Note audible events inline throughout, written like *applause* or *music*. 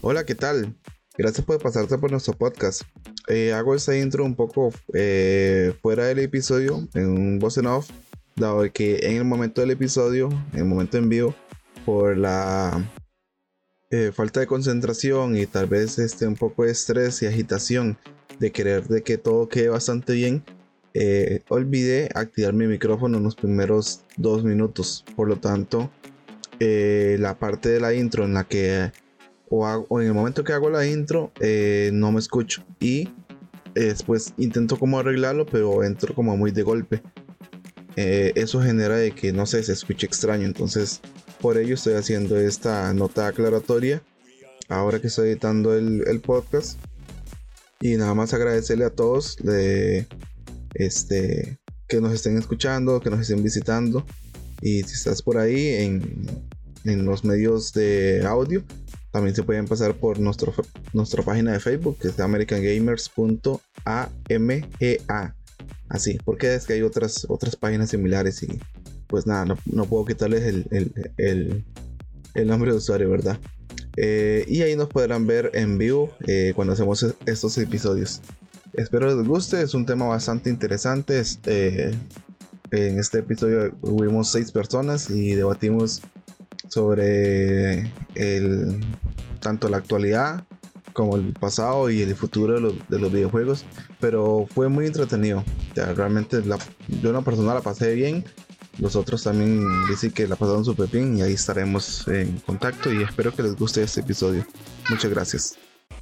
Hola, ¿qué tal? Gracias por pasarte por nuestro podcast. Eh, hago esta intro un poco eh, fuera del episodio, en un voz en off, dado que en el momento del episodio, en el momento en vivo, por la eh, falta de concentración y tal vez este, un poco de estrés y agitación de querer de que todo quede bastante bien, olvidé activar mi micrófono en los primeros dos minutos. Por lo tanto, la parte de la intro en la que o, en el momento que hago la intro eh, no me escucho. Y después intento como arreglarlo pero entro como muy de golpe. Eh, eso genera de que no sé se escuche extraño. Entonces por ello estoy haciendo esta nota aclaratoria. Ahora que estoy editando el, podcast. Y nada más agradecerle a todos de este que nos estén escuchando que nos estén visitando. Y si estás por ahí en, en los medios de audio también se pueden pasar por nuestro, nuestra página de Facebook, que es americangamers.amea. Así, porque es que hay otras, otras páginas similares y pues nada, no, puedo quitarles el, nombre de usuario, ¿verdad? Eh, y ahí nos podrán ver en vivo eh, cuando hacemos estos episodios. Espero les guste, es un tema bastante interesante. Este, en este episodio hubimos seis personas y debatimos sobre el, tanto la actualidad como el pasado y el futuro de los, de los videojuegos, pero fue muy entretenido. realmente la, yo una persona la pasé bien, los otros también dicen que la pasaron súper bien y ahí estaremos en contacto y espero que les guste este episodio. Muchas gracias.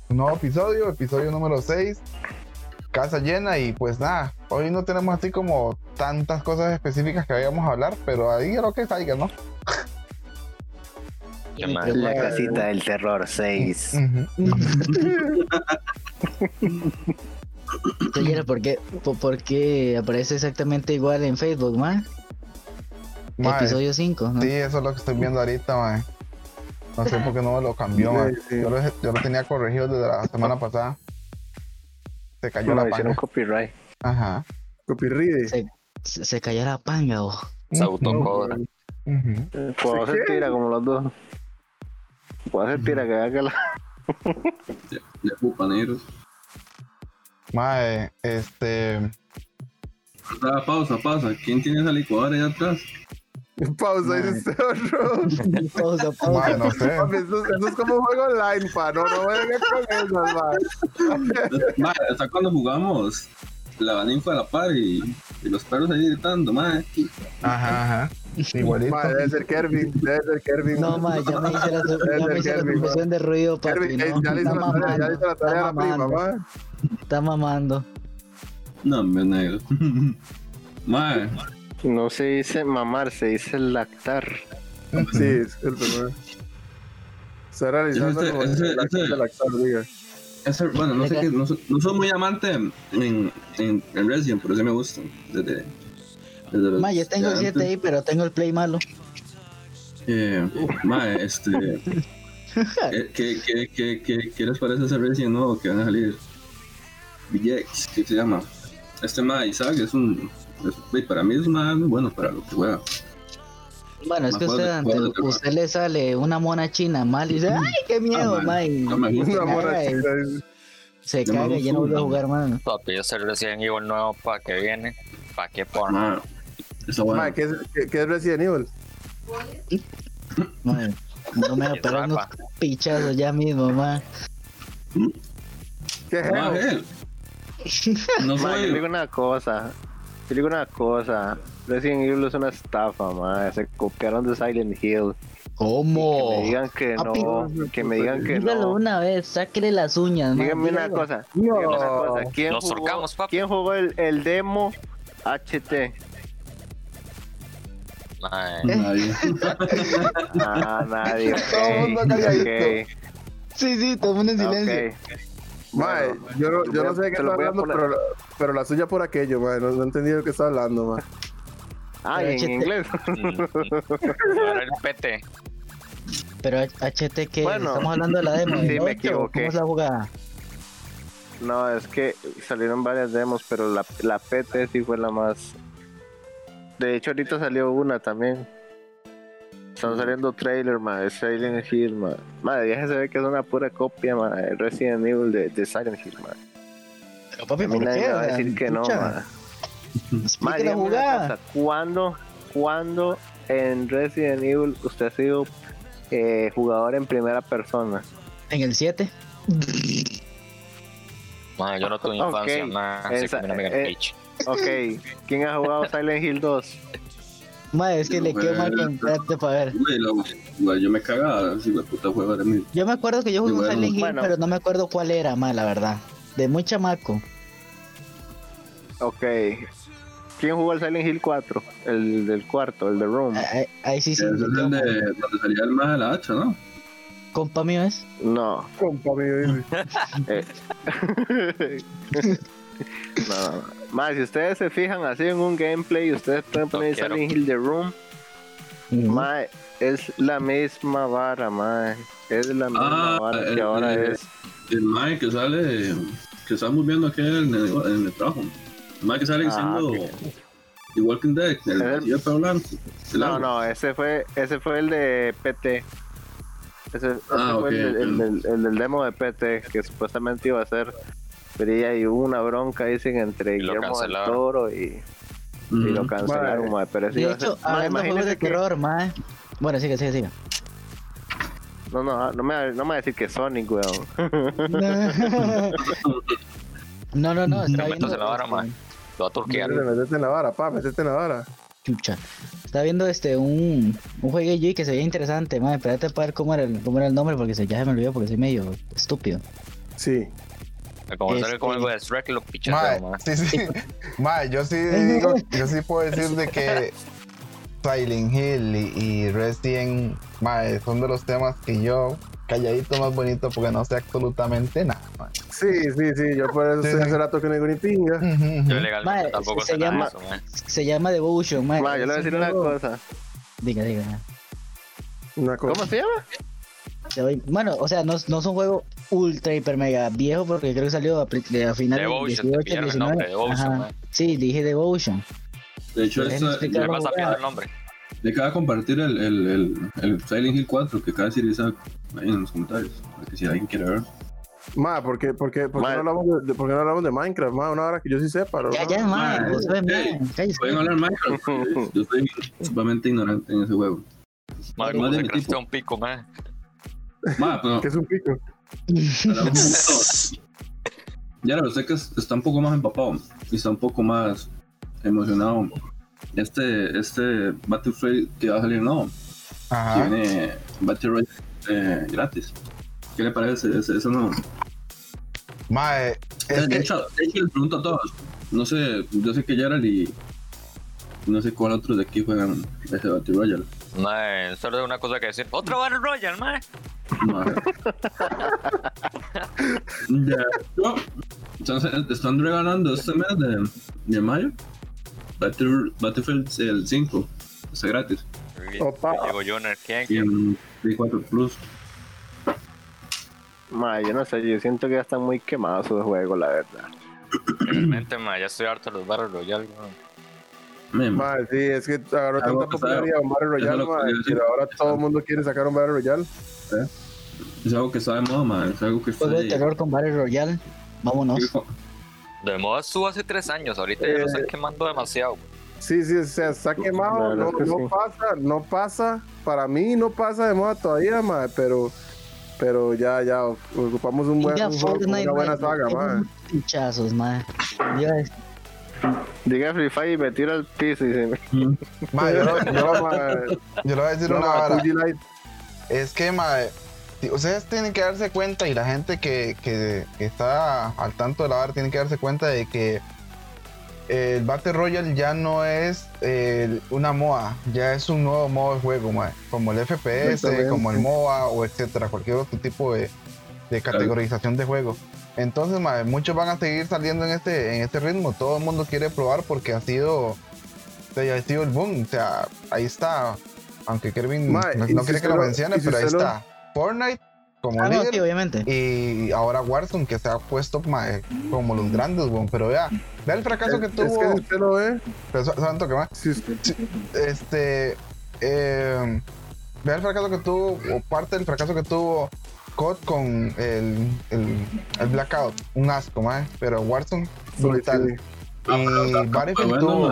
Un nuevo episodio, episodio número 6, casa llena y pues nada, hoy no tenemos así como tantas cosas específicas que vayamos a hablar, pero ahí es lo que salga, ¿no? *laughs* La casita del terror 6. *laughs* ¿por qué, aparece exactamente igual en Facebook, man? Episodio 5, ¿no? Sí, eso es lo que estoy viendo ahorita, man. No sé por qué no me lo cambió, man. Yo, lo, tenía corregido desde la semana pasada. Se cayó la panga. copyright. Ajght Copyright. Se, se, cayó la panga, o. Se autocobra. Puedo hacer tira como los dos. Puedo hacer tira que haga la. de, de Mae, este. Ah, pausa, pausa. ¿Quién tiene esa licuadora ahí atrás? Pausa, dice este otro. *laughs* pausa, pausa. Mae, no sé. Eso, es como un juego online, pa. No, no venga con eso, mae. Mae, hasta cuando jugamos la ninfa a la par y, y los perros ahí gritando, mae. Ajá, ajá. *laughs* Igualito. debe ser Kervin, debe ser Kervin. No, ma, ya me hice la, *laughs* ya me hice la profesión de ruido, papi. Kervin, no, ya, le hizo la tarea, ya le hizo la tarea a la prima, ma. Está mamando. No, me negro. *laughs* Mae. No se dice mamar, se dice lactar. Sí, es cierto, ma. Se realizando como ese, ese, lactar, diga. Ese, bueno, no sé qué, no, no soy muy amante en, en, en Resident, pero sí me gusta. Desde, Ma, yo tengo el 7 ahí, pero tengo el play malo. Eh, ma, este. *laughs* ¿qué, qué, qué, qué, qué les parece ese Resident nuevo que van a salir? BJX, ¿qué se llama? Este ma, Isaac, es un. Es, para mí es más bueno para lo que juega. Bueno, es que usted, ante, usted le sale una mona china mal y dice, ¡ay, qué miedo, ah! No me gusta. Una mona china. Se caga y ya no vuelve a jugar, mano. Papi, yo soy Resident Evil nuevo para que viene. ¿Para qué ¿qué, es, ¿qué, es Resident Evil? no me *laughs* va unos pichazos ya mismo, ma. ¿Qué es No *laughs* sé. Yo digo una cosa. Yo digo una cosa. Resident Evil es una estafa, ma. Se copiaron de Silent Hill. ¿Cómo? Que me digan que no, que me digan que Dígalo no. una vez, sáquele las uñas. Dígame una cosa, dígame una cosa. ¿Quién jugó, ¿quién jugó el, el demo HT? Nadie. *laughs* ah, nadie. *laughs* Todo el mundo calladito. Sí, sí, todo el mundo en silencio. Mae, yo no, yo no sé de qué está hablando, pero, pero la suya por aquello, mae. No, no entendí de qué está hablando, mae. Ah, en inglés. *laughs* Para el PT. Pero HT que bueno, estamos hablando de la demo. Sí, me equivoqué. ¿Cómo es la jugada? No, es que salieron varias demos, pero la, la PT sí fue la más de hecho, ahorita salió una también. están saliendo trailers, ma, de Silent Hill, ma. Madre, ya se ve que es una pura copia, ma, de Resident Evil de, de Silent Hill, ma. Pero papi, A mí ¿por nadie me va a decir que no, ma. Ma, la jugada. cosa, ¿cuándo, cuándo en Resident Evil usted ha sido eh, jugador en primera persona? En el 7. Man, yo no tuve infancia, man. Así esa- como Ok, ¿quién ha jugado Silent Hill 2? Madre, es que Yo le quedo mal con espérate para ver. Yo me cagaba, si güey, puta juego de mí. Yo me acuerdo que yo jugué un Bueno, Silent Hill, bueno. pero no me acuerdo cuál era, ma, la verdad. De muy chamaco. Ok. ¿Quién jugó el Silent Hill 4? El del cuarto, el de Room. Ahí, ahí sí, sí. Ese me es el de donde salía el más de la hacha, ¿no? Compa mío es. No. Compa mío, dice. *laughs* Eh. *laughs* no, no, no. Más, si ustedes se fijan así en un gameplay, ustedes pueden poner quiero. Silent Hill The Room. Mae, es la misma vara, mae. Es la misma Ah, vara el- que ahora el- es. El Mike que sale, que estamos viendo aquí en el, en el trabajo. El Mike que sale Ah, diciendo. The Walking Dead, el El- pelo blanco. El No, no, ese fue, ese fue el de PT. Ese, ese Ah, fue el, ok, el- el- el del demo de PT, que supuestamente iba a ser. Pero ya hay una bronca, dicen, entre Guillermo del. Toro y, lo cancelaron, mae. Pero ese De a hecho, Mae, hablando de juegos terror. Bueno, sigue, sigue, sigue. No, no, no me, no me va a decir que Sonic, weón. *laughs* No, no, no, está viendo. en la vara, este. Lo va a turquear. En la vara, pa, métete en la vara. Chucha. Está viendo este un, un jueguillo que se veía interesante, madre. Espérate para ver cómo era el, cómo era el nombre porque se, ya se me olvidó porque soy medio estúpido. Sí. Como Este- como algo de Shrek y lo man. sí, sí. *laughs* Mae, yo sí digo, yo sí puedo decir de que Silent Hill y, y Resident Mae, son de los temas que yo calladito más bonito porque no sé absolutamente nada. mae. Sí, sí, sí, yo por eso Sí, hace rato que no digo ni pinga. Yo legalmente tampoco se llama- eso, man. Se llama Devotion, madre. Mae, yo le voy a decir una cosa. Diga, diga. Una cosa. ¿Cómo se llama? Bueno, o sea, no, no es un juego ultra, hiper, mega viejo porque creo que salió a, de- a finales Devotion, pillaron el nombre, Devotion, man. Sí, dije Devotion. De hecho. Le Claro, vas a el nombre. le acaba de compartir el, el, el, el Silent Hill 4 que acaba de decir Isaac ahí en los comentarios. Para que si alguien quiere ver. Ma, ¿por qué, por qué, por qué Ma. no hablamos de, de- por qué no hablamos de Minecraft? Ma, una hora que yo sí sepa. ¿no? Ya, ya, madre. Mae, Vos ves, hey. Pueden hablar Minecraft. porque Yo soy sumamente ignorante en ese juego. Madre, de se un pico, man. Ma, pero Que es un pico. Ya verdad es que es- está un poco más empapado y está un poco más emocionado. Este, este Battlefield que va a salir, no, Ajá. tiene Battle Royale eh, gratis. ¿Qué le parece ese, ese nuevo? Mae, es de, que hecho, de hecho, les pregunto a todos. No sé, yo sé que Gerald y no sé cuál otros de aquí juegan ese Battle Royale. Man, solo hay una cosa que decir. Otro Battle Royale, man. Madre. ya, yo, entonces, están regalando este mes de, de mayo Battle, Battlefield el 5. Está gratis. Opa. Llegó Joner, ¿quién? Y quién? en Play 4 Plus. Mae, yo no sé, yo siento que ya están muy quemados sus juegos, la verdad. Realmente, man, ya estoy harto de los Battle Royale, man. Man, Ma, sí, es que agarró tanta popularidad un Battle Royale, lo que ma, quería decir. que ahora todo el mundo quiere sacar un Battle Royale. Es algo que está de moda, man. Es algo que está Juego de ahí. terror con Battle Royale. Vámonos. De moda estuvo hace tres años, ahorita ya lo Eh, están quemando demasiado. Sí, sí, o sea, está quemado, no, verdad es que no sí. pasa, no pasa, para mí no pasa de moda todavía, ma, pero, pero ya, ya, ocupamos un buen, un juego una buena saga, tiene ma. unos Pinchazos, madre. Diga, Diga Free Fire y me tiro al piso y se me... yo, lo- yo Ma, *laughs* yo le voy a decir no, una vara. Es que, mae, ustedes tienen que darse cuenta y la gente que, que- que está al tanto de la vara tiene que darse cuenta de que el Battle Royale ya no es eh, una MOA, ya es un nuevo modo de juego, mae, como el FPS, como el MOA o etcétera, cualquier otro tipo de, de categorización de juego. Entonces, mae, muchos van a seguir saliendo en este, en este ritmo, todo el mundo quiere probar porque ha sido, ha sido el boom, o sea, ahí está, aunque Kervin Mae, no, no quiere que lo lo- mencione, si pero ahí lo- está Fortnite como Ah, no, líder sí, obviamente. y ahora Warzone que se ha puesto mae, como los grandes, weón. pero vea, vea el fracaso que es tuvo, que pero sa- ¿saben toque más? Este, eh, vea el fracaso que tuvo, o parte del fracaso que tuvo COD con el, el, el Blackout. Un asco, mae. Pero Warzone, brutal. Y Battlefield tuvo,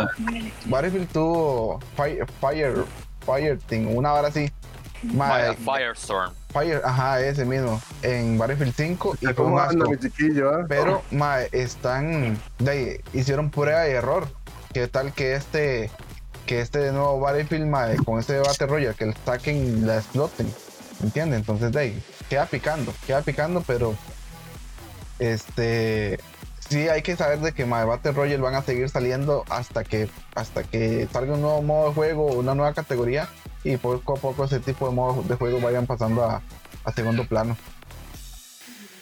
Battlefield tuvo Fire, Fire, Fire Thing, una hora así. Mae, Firestorm. Fire, ajá, ese mismo. En Battlefield 5 y con un asco. chiquillo, ah? Pero, mae, están. De ahí, hicieron prueba y error. ¿Qué tal que este. Que este nuevo Battlefield, mae, con este Battle Royale, que el saquen y la exploten? ¿Entiendes? Entonces, de ahí, queda picando, queda picando, pero. Este. Sí, hay que saber de que mae, Battle Royale van a seguir saliendo hasta que hasta que salga un nuevo modo de juego, una nueva categoría y poco a poco ese tipo de modos de juego vayan pasando a, a segundo plano.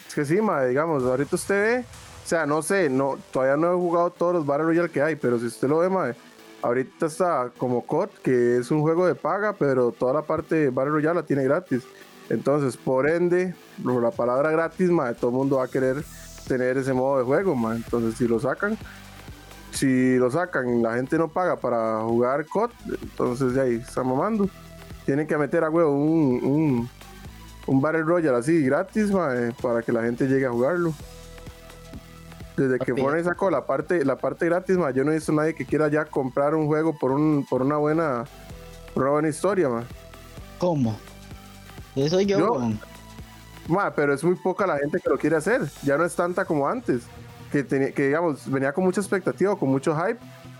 Es que sí, ma, digamos, ahorita usted ve, o sea, no sé, no, todavía no he jugado todos los Battle Royale que hay, pero si usted lo ve, ma, ahorita está como COD, que es un juego de paga, pero toda la parte de Battle Royale la tiene gratis. Entonces, por ende, por la palabra gratis, ma, todo el mundo va a querer tener ese modo de juego, ma. Entonces, si lo sacan, si lo sacan y la gente no paga para jugar COD, entonces de ahí está mamando. Tienen que meter a huevo un, un, un Battle Royale así gratis, ma, eh, para que la gente llegue a jugarlo. Desde que. Fortnite sacó la parte, la parte gratis, ma, yo no he visto a nadie que quiera ya comprar un juego por un, por una buena, por una buena historia, ma. ¿Cómo? Eso yo, Yo- pero es muy poca la gente que lo quiere hacer. Ya no es tanta como antes. Que, tenía, que digamos, venía con mucha expectativa, con mucho hype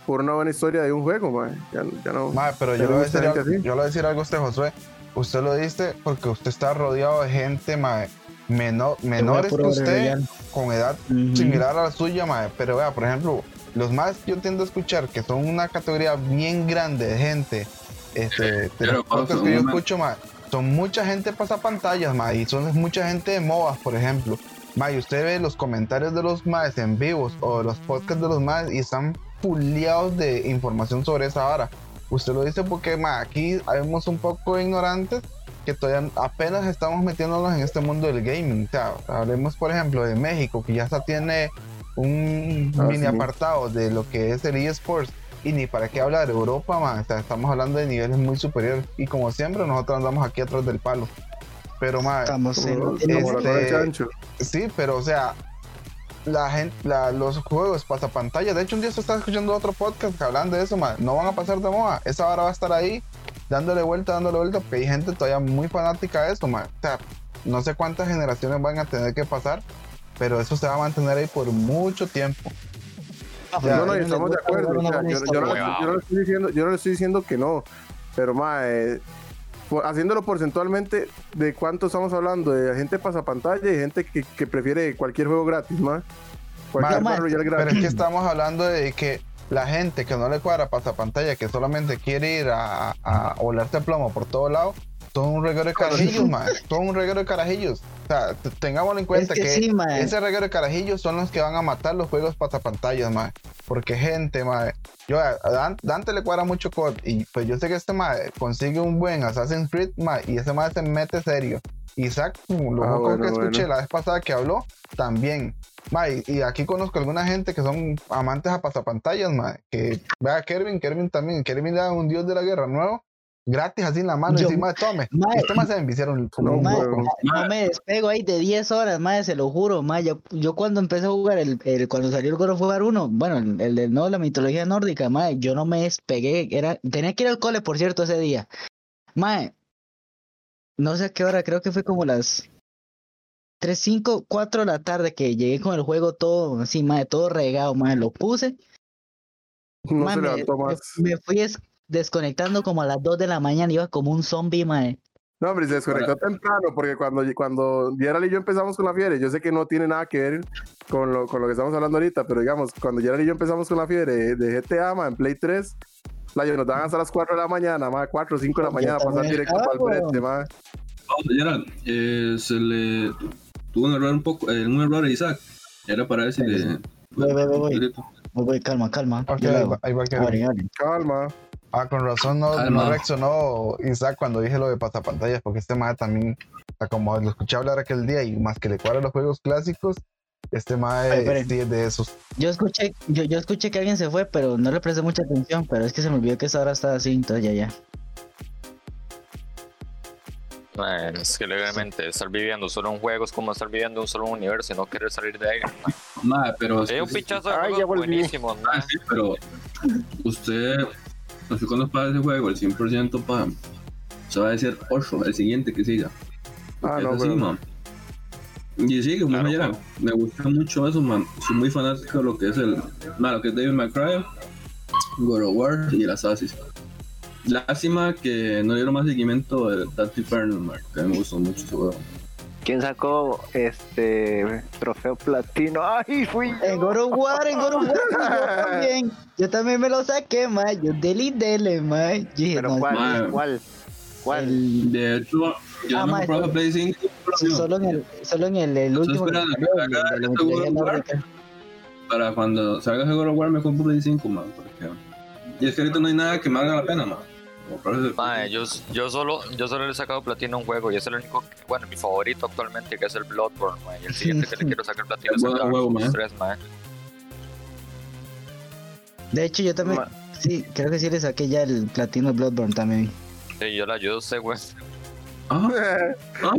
por una buena historia de un juego, ma. Ya, ya no. Mae, pero yo le, voy a decir algo, yo le voy a decir algo a usted, Josué. Usted lo dice porque usted está rodeado de gente, mae, menor, menores que usted, con edad similar a la suya, mae. Pero vea, por ejemplo, los más que yo tiendo a escuchar, que son una categoría bien grande de gente, este, de los podcasts que yo escucho, mae, son mucha gente pasapantallas, mae, y son mucha gente de MOBAs, por ejemplo. Mae, usted ve los comentarios de los maes en vivos o los podcasts de los maes y están puliados de información sobre esa vara. Usted lo dice porque ma, aquí habemos un poco ignorantes que todavía apenas estamos metiéndonos en este mundo del gaming. O sea, hablemos por ejemplo de México, que ya hasta tiene un Ah, mini sí. apartado de lo que es el eSports. Y ni para qué hablar de Europa, ma, o sea, estamos hablando de niveles muy superiores. Y como siempre, nosotros andamos aquí atrás del palo. Pero, ma, Estamos en este- cola de chancho. Sí, pero o sea, la gente, la- los juegos pasapantalla. De hecho, un día se está escuchando otro podcast que hablan de eso, ma, No van a pasar de moda. Esa vara va a estar ahí, dándole vuelta, dándole vuelta, porque hay gente todavía muy fanática de eso, ma. O sea, no sé cuántas generaciones van a tener que pasar, pero eso se va a mantener ahí por mucho tiempo. Ah, Ya, no, no, estamos de acuerdo. yo, yo no, yo le estoy diciendo, yo no le estoy diciendo que no. Pero, ma, eh, por- haciéndolo porcentualmente, ¿de cuánto estamos hablando? De gente pasapantalla y gente que, que prefiere cualquier juego gratis, ma. Cualquier Ma, Battle Royale Pero es gratis. que estamos hablando de que la gente que no le cuadra pasapantalla, que solamente quiere ir a, a olerse plomo por todo lado, son un reguero de carajillos, man. Son un reguero de carajillos. O sea, tengámoslo en cuenta que que, sí, ese reguero de carajillos son los que van a matar los juegos pasapantallas, man. Porque gente, man. Yo, a Dan- Dante le cuadra mucho COD y pues yo sé que este man consigue un buen Assassin's Creed, man, y ese man se mete serio. Isaac, como lo Ah, bueno, que escuché bueno. la vez pasada que habló, también. Ma, y, y aquí conozco alguna gente que son amantes a pasapantallas, ma, que vea a Kervin, Kervin también, Kervin le da un dios de la guerra nuevo, gratis así en la mano, Yo- y encima tome, Ma, este más se me enviciaron como No, no me despego ahí de 10 horas, madre, se lo juro, madre. Yo, yo cuando empecé a jugar, el, el- cuando salió el God of War 1, bueno, el, el de no, la mitología nórdica, madre, yo no me despegué. Era, tenía que ir al cole, por cierto, ese día. Madre, no sé a qué hora, creo que fue como las 3, 5, 4 de la tarde que llegué con el juego todo así, madre, todo regado, madre, lo puse. No mae, se levantó me- más. Me, fui des- desconectando como a las 2 de la mañana, iba como un zombie, madre. No, hombre, se desconectó temprano porque cuando, cuando Gerald y yo empezamos con la fiebre, yo sé que no tiene nada que ver con lo, con lo que estamos hablando ahorita, pero digamos, cuando Gerald y yo empezamos con la fiebre de, GTA, ma, en Play 3, la, nos daban hasta las 4 de la mañana, ma, 4 o 5 de la Yo mañana, pasar directo para el frente, ma. Vamos, Gerald, eh, se le tuvo un error un poco, eh, un error a Isaac. Era para ver si le. Voy, voy, voy, voy. calma, calma. Ok, yo lo ahí va, ahí va abre. Calma. Ah, con razón no, Calma. no reaccionó Isaac cuando dije lo de pasapantallas, porque este mae también, o sea, como lo escuché hablar aquel día y más que le cuadra los juegos clásicos, este mae es de esos. Yo escuché, yo, yo escuché que alguien se fue, pero no le presté mucha atención, pero es que se me olvidó que esa hora estaba así, entonces ya, ya. es que legalmente estar viviendo solo un juego es como estar viviendo un solo universo y no querer salir de ahí. Madre, pero. Es un pichazo de Ay, ya buenísimos, Ah, sí, pero usted, no sé cuándo paga ese juego, el 100% para. Se va a decir 8, el siguiente que siga. Ah, no, así, man. Y sí, como Claro, me gusta mucho eso, man. Soy muy fanático de lo que es el. man, lo que es David McCray, God of War y el Assassin's. Lástima que no dieron más seguimiento del Dante Inferno, man. Que a mí me gustó mucho ese juego. ¿Quién sacó este trofeo platino? ¡Ay, fui! En God of War, en God of War, yo *laughs* también. Yo también me lo saqué, ma. Yo deli dele, ma. Yo dije, ¿Pero no, cuál? ¿Cuál? ¿Cuál? el- De hecho, yo Ah, no compraba eso- Play 5. sí, solo en el, solo en el, el último. el este nórdica. Para cuando salga ese God of War me compro Play 5, man. Porque... Y es que ahorita no hay nada que me haga la pena, man. Mae, yo, yo solo yo solo le he sacado platino a un juego y es el único, que- bueno, mi favorito actualmente que es el Bloodborne, mae. Y el siguiente que le *laughs* quiero sacar platino es el Dark juego, Souls mae. 3, mae. De hecho, yo también. Ma- Sí, creo que sí le saqué ya el platino Bloodborne también. Sí, yo le ayudo a usted, güey. Ah, ah, *laughs* No,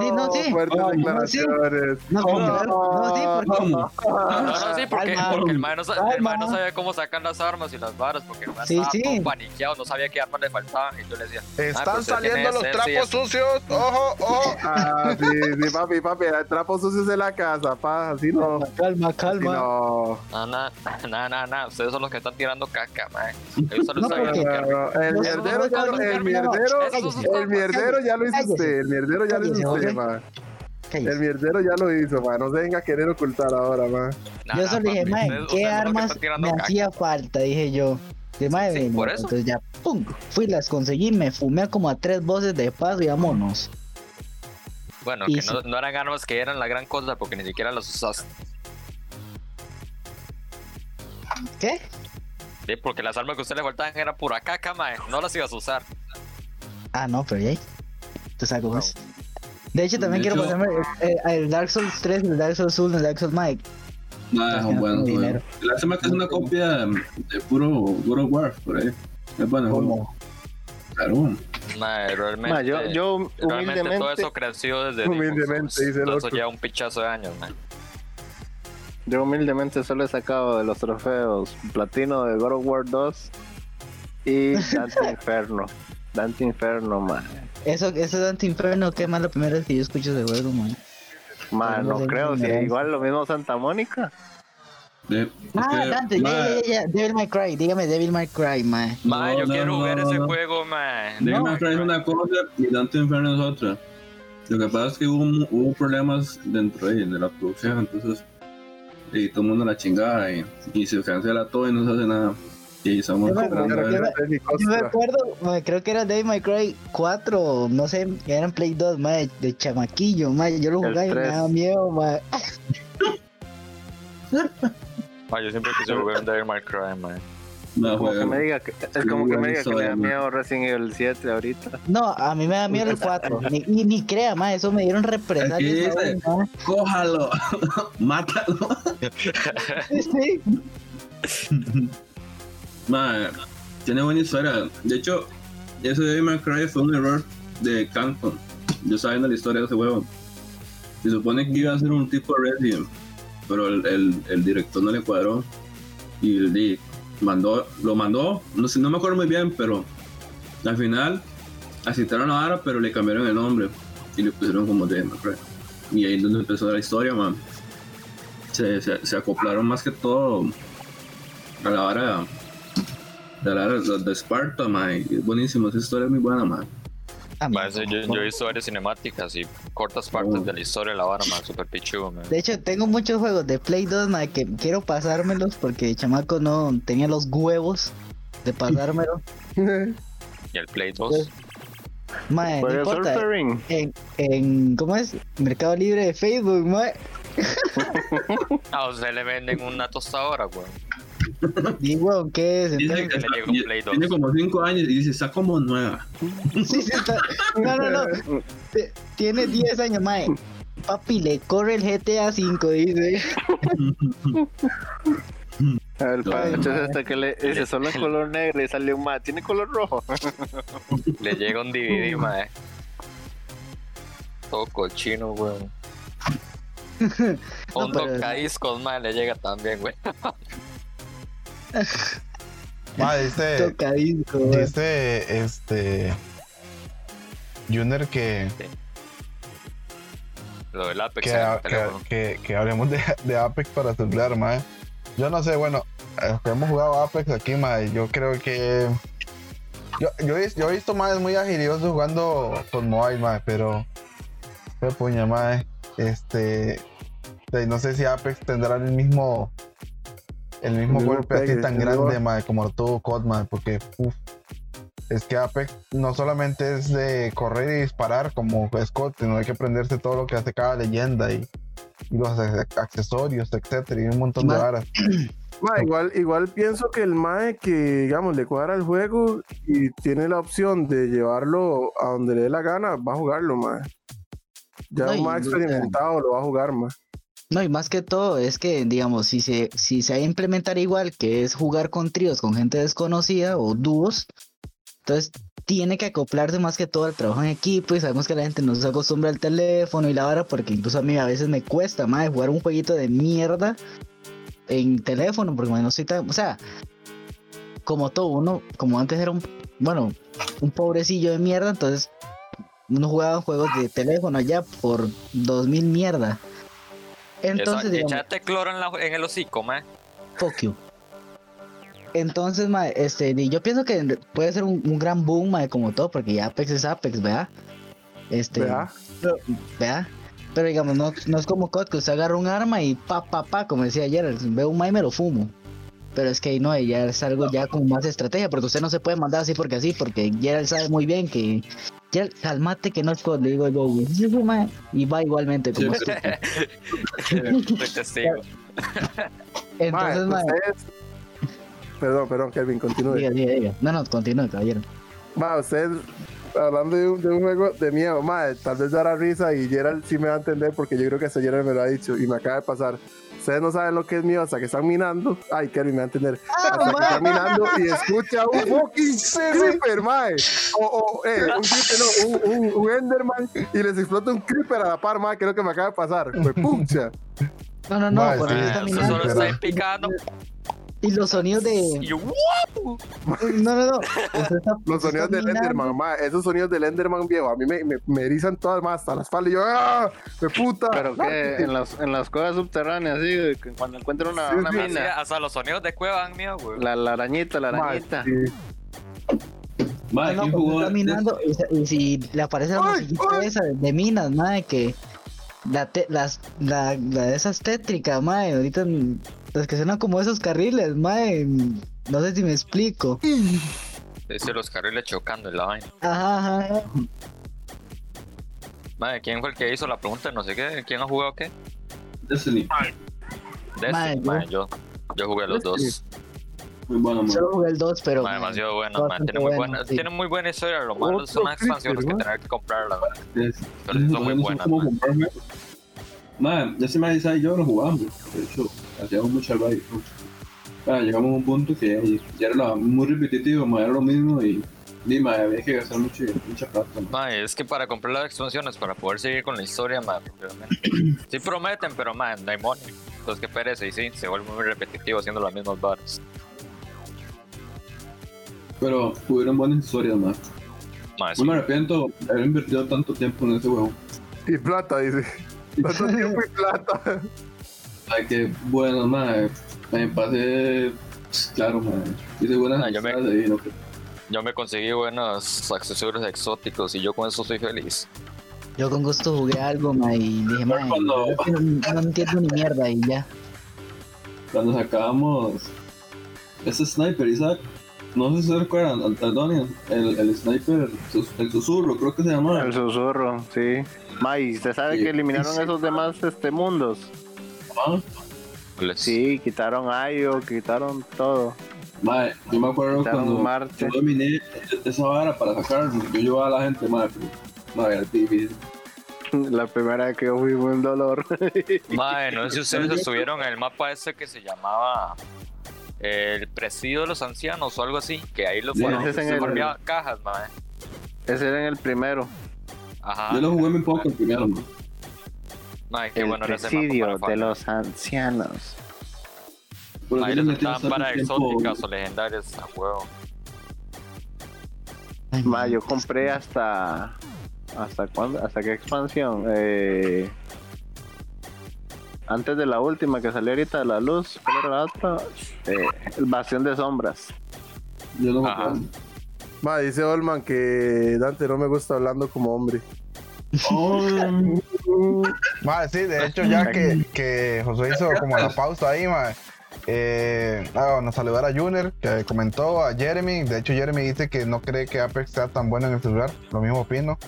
Sí, no, sí. fuertes No, no, declaraciones. No, claro, no, sí, porque. No, no, sí, porque, Calma. porque el mae no, sa- el no sabía cómo sacan las armas y las varas, porque el mae Sí, estaba sí. todo paniqueado, no sabía qué armas le faltaban. Y yo le decía, "Mae, Están saliendo los trapos sí, sucios. Ojo, ojo. *laughs* Ah, sí, sí, papi, papi, hay trapos sucios en la casa, pa, así no. Calma, Así calma. no. No, no, no, no, no, ustedes son los que están tirando caca. Ellos solo El No, mierdero, no, ya no, lo- no, el no, mierdero, el mierdero ya lo hizo usted, el mierdero ya lo hizo ma. El mierdero ya lo hizo, ma. No se venga a querer ocultar ahora, ma. Nah, Yo nah, solo dije, ustedes ¿qué armas me caca". hacía falta? Dije yo. De mae, Sí, por eso. Entonces ya, pum, fui, las conseguí, me fumé como a tres voces de paso y vámonos. Bueno, Y que sí. no, no eran armas que eran la gran cosa porque ni siquiera las usaste. ¿Qué? Sí, porque las armas que a usted le faltaban eran pura caca, mae. No las ibas a usar. Ah, no, pero ya. Te saco pues. De hecho, también De quiero hecho- pasarme eh, el Dark Souls 3, el Dark Souls 1, el Dark Souls Mike. Nada, Pues, es bueno. no, bueno. dinero. Lástima que es una copia de puro God of War, por ahí. Es bueno. Como, Claro. Mae, realmente. Ma, yo, yo realmente todo humildemente, eso creció desde Humildemente, dice el eso otro. lleva un pichazo de años, mae. yo humildemente solo he sacado de los trofeos platino de God of War 2 y Dante *laughs* Inferno. Dante Inferno, man. Eso, eso Dante Inferno, qué más la primera vez que yo escucho ese juego, man. Man, no creo, si igual lo mismo Santa Mónica. De- Ah, que, Dante, ya, ma, ya, ya, ya, Devil May Cry, dígame Devil May Cry, man. Mae, No, yo no, quiero no, jugar no, ese no. juego, mae. Devil No. May Cry es una cosa y Dante Inferno es otra. Lo que pasa es que hubo, hubo problemas dentro de, de la producción, entonces y todo el mundo la chingada y, y se cancela todo y no se hace nada. Y estamos Yo me acuerdo Yo me acuerdo, creo que era Devil May Cry 4, no sé, era en Play 2, man, de, chamaquillo, man. Yo lo jugaba y me tres. daba miedo, man. *laughs* Mae, yo siempre quise jugar un Devil May Cry, mae. No, Como que me diga que, es como que me diga que le da miedo Resident Evil 7 ahorita. No, a mí me da miedo el 4. *laughs* ni, y ni crea, man, eso me dieron represalias. Cójalo, *laughs* mátalo. Sí. Mae, tiene buena historia. De hecho, ese Devil May Cry fue un error de Capcom. Yo sabiendo la historia de ese juego. Se supone que iba a ser un tipo Resident, pero el, el, director no le cuadró. Y mandó, lo mandó, no sé, no me acuerdo muy bien, pero al final aceptaron la vara, pero le cambiaron el nombre y le pusieron como Devil May Cry. Y ahí es donde empezó la historia, man. Se, se, se acoplaron más que todo a la vara de la de, de Sparta, man. y Es buenísimo, esa historia es muy buena, man. Mae, sí, yo, yo he visto varias cinemáticas y cortas partes de la historia de la vara, mae. Super pichudo, mae. De hecho, tengo muchos juegos de Play 2, man, que quiero pasármelos porque el chamaco no tenía los huevos de pasármelo. *laughs* Y el Play 2. Man, no importa. Surfering. En, en, ¿cómo es? Mercado Libre de Facebook, man. A usted le venden una tostadora, güey. Y, weón, ¿qué es? Dice que está- Play 2. tiene como 5 años y dice, está como nueva. sí, sí, está- No, no, no. Tiene 10 años, mae. Papi, le corre el GTA 5, dice. El pancho es este que le dice solo en color negro y sale un más. Tiene color rojo. Le llega un DVD, *laughs* mae. Todo cochino, weón. *laughs* Un pero- tocadiscos, mae, le llega también, güey. *laughs* *laughs* Ma, dice, Tocadisco, güey. dice este Junior que, Lo del Apex que, el que, que- que hablemos de, de Apex para celular, ma. Yo no sé, bueno, eh, hemos jugado Apex aquí, ma, y yo creo que yo, yo, he, yo he visto más muy agiliosos jugando con mobile, ma, pero fue puña, ma, este no sé si Apex tendrá el mismo el mismo El golpe así tan grande, mismo- ma, como lo tuvo COD, ma, porque uf, es que Apex no solamente es de correr y disparar como COD, sino hay que aprenderse todo lo que hace cada leyenda y, y los ac- accesorios, etcétera, y un montón de varas. *clears throat* Ma, igual, igual pienso que el MAE que, digamos, le cuadra el juego y tiene la opción de llevarlo a donde le dé la gana, va a jugarlo, MAE. Ya No, un MAE experimentado lo va a jugar, MAE. No, y más que todo es que, digamos, si se, si se implementar igual, que es jugar con tríos con gente desconocida o dúos, entonces tiene que acoplarse más que todo al trabajo en equipo y sabemos que la gente no se acostumbra al teléfono y la vara, porque incluso a mí a veces me cuesta más jugar un jueguito de mierda en teléfono, porque no soy tan, o sea, como todo, uno, como antes era un, bueno, un pobrecillo de mierda, entonces uno jugaba juegos de teléfono ya por 2000 mierda. Entonces, digamos, Echate cloro en, la- en el hocico, mae. Fuck you. Entonces, ma, este, yo pienso que puede ser un, un gran boom, ma, como todo, porque ya Apex es Apex, ¿verdad? Este, ¿Verdad? ¿verdad? Pero digamos, no, no es como COD, que usted agarra un arma y pa, pa, pa, como decía ayer, veo un ma y me lo fumo. Pero es que ahí no, ya es algo ya con más estrategia, porque usted no se puede mandar así porque así, porque Gerald sabe muy bien que... Calmate que no es le digo yo, güey. Y va igualmente como Sí. *laughs* *laughs* Mae, Entonces, ma, ustedes- Perdón, perdón, Kelvin, continúe. diga, diga, diga. No, no, continúe, caballero. Ma, usted, hablando de un, de un juego de miedo, ma, tal vez dará risa y Gerald sí me va a entender porque yo creo que hasta Gerald me lo ha dicho y me acaba de pasar. Ustedes no saben lo que es miedo hasta que están minando. Ay, Kelvin me va a entender. Hasta que están minando y escucha un *laughs* fucking creeper, mae. O, o, eh, un *laughs* creeper, no, un, un, un Enderman y les explota un creeper a la par, mae, que es lo que me acaba de pasar. Fue pucha. No, no, no, está Mae, usted minando. solo está picando. Y los sonidos de. Y yo, "Wow". No, no, no. *laughs* Los sonidos del. Enderman, mae. Esos sonidos del Enderman viejo, a mí me, me, me erizan todas más hasta la espalda y yo, ¡ah! ¡Me puta! Pero que en las, en las cuevas subterráneas, que cuando encuentran una, Sí, una sí, mina, hasta los sonidos de cueva dan miedo, güey. la, la arañita, la arañita. sí. Mae, No, no, minando y, si le aparece la ¡Ay, musiquita esa de, de minas, madre, que la, te- las, la, la de esas tétricas, madre, ahorita las que suenan como esos carriles, mm, no sé si me explico. Dice los carriles chocando en la vaina. Ajá, ajá. Madre, ¿quién fue el que hizo la pregunta? No sé qué. ¿Quién ha jugado qué? Destiny. Destiny, Madre, madre, yo, yo jugué los dos. Muy bueno, man. Solo jugué el 2, pero. Madre, demasiado madre. bastante Tiene muy, bueno, buena, sí. tiene muy buena historia. Lo malo son las expansiones que tener que comprar, la verdad. Es- son muy buenas, man. Man, ya se me dice y yo lo jugamos. De hecho, hacíamos mucho al baile. Ah, llegamos a un punto que ya era muy repetitivo, man, era lo mismo y, man, había que gastar mucho, mucha plata. Madre, es que para comprar las expansiones, para poder seguir con la historia, realmente. *coughs* Sí prometen, pero madre, no hay money. Entonces que perece y sí, se vuelve muy repetitivo haciendo las mismas barras. Pero hubieron buenas historias. Madre, No me arrepiento de haber invertido tanto tiempo en ese juego. Y plata, dice. *laughs* Tanto tiempo y plata. Ay, qué bueno, man. Me pasé, claro, man. Hice buenas Ah, yo me- amistades ahí, ¿no? Yo me conseguí buenos accesorios exóticos y yo con eso soy feliz. Yo con gusto jugué algo, ma, y dije, ma, cuando- no, no entiendo ni mierda y ya. cuando sacábamos ese sniper, Isaac, no sé si se recuerdan, Antonio, el, el sniper, el susurro, creo que se llama. El susurro, sí. May, ¿usted sabe Sí. que eliminaron esos demás este, mundos? Ah, Les- Sí, quitaron Ayo, quitaron todo. Mae, yo me acuerdo Quitaron cuando Marte. yo dominé esa vara para sacarlo, yo llevaba a la gente, madre, pero, madre, era difícil. La primera vez que yo fui fue un dolor. *laughs* Madre, no sé si ustedes estuvieron en el mapa ese que se llamaba el presidio de los ancianos o algo así, que ahí lo Sí, fueron, ese es en se el- volvía cajas, madre. Ese era en el primero. Ajá. Yo lo jugué muy poco el primero, man. Qué El bueno presidio de los ancianos. Le metí soltaban para exóticas o legendarias a huevo. Ay, Ma, yo compré hasta. ¿Hasta cuándo? ¿Hasta qué expansión? Eh, antes de la última que salió ahorita de la luz. ¿Cuál era la otra? Eh, el Bastión de Sombras. Yo lo. Ma, dice Olman que Dante no me gusta hablando como hombre. Oh, Madre, sí, de hecho, ya que, que José hizo como la pausa ahí, madre. Eh, ah, nos saludar a Junior, que comentó a Jeremy. De hecho, Jeremy dice que no cree que Apex sea tan bueno en el celular. Lo mismo opino.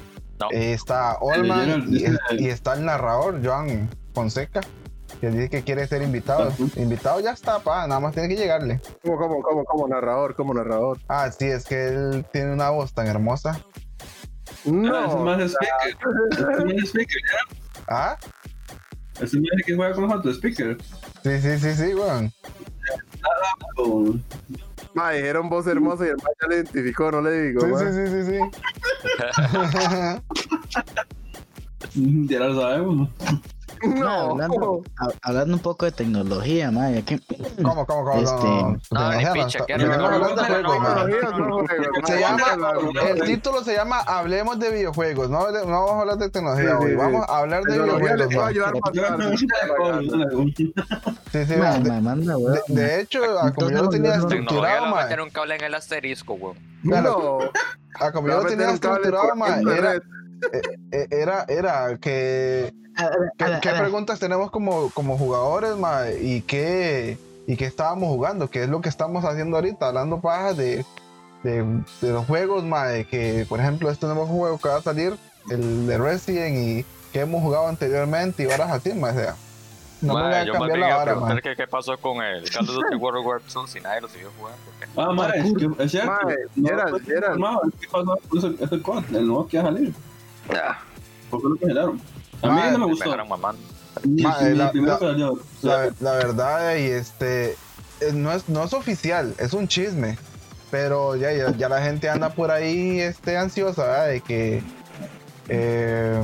No. Eh, está Olman y, y está el narrador, Joan Fonseca, que dice que quiere ser invitado. Ujú. Invitado ya está, pa, nada más tiene que llegarle. ¿Cómo, cómo, cómo, cómo narrador? ¿Cómo narrador? Ah, sí, es que él tiene una voz tan hermosa. Ah, No. más es speaker. Ese más es speaker, Ah, ya. Más es que juega con otro speaker. sí, sí, sí, sí, weón. Ma, dijeron voz hermosa y el ma ya le identificó, no le digo. Sí, sí, sí, sí, sí. *laughs* Ya lo sabemos, ¿no? ma, No. hablando, ha- hablando un poco de tecnología, ma, ya que ¿Cómo, cómo, cómo? Este- No, no, No, ni no, no, que no, no, no, no, de no, no, no Se ma, llama, ma, el título se llama Hablemos de videojuegos. No, no vamos a hablar de tecnología hoy. sí. Vamos a hablar de videojuegos. Sí, sí, man. manda, De, weón. de hecho, a como yo lo tenía estructurado, man, meter un cable en el asterisco, weón. No. a como yo lo a tenía estructurado, man, era, eh, era, era que ¿Qué, a ver, qué a preguntas tenemos como, como jugadores, ma? ¿Y qué, ¿Y qué estábamos jugando? ¿Qué es lo que estamos haciendo ahorita? Hablando paja de, de, de los juegos, ma, de que, por ejemplo, este nuevo juego que va a salir, el de Resident, y que hemos jugado anteriormente, y varas así, ma, o sea, no me Mae, voy a yo cambiar la vara, ma. preguntar que qué pasó con el Call of Duty World War II si nadie lo siguió jugando. ¿qué? Ah, ma, es, que, es cierto. No, Gerald, pues, es que pasó con ese, ese COD, el nuevo que va a salir. Ah, ¿Por qué lo cancelaron? A mí no me gustó. la- verdad, y este, no es, no es oficial, es un chisme. Pero ya, ya, ya la gente anda por ahí este, ansiosa, ¿verdad? De que. eh,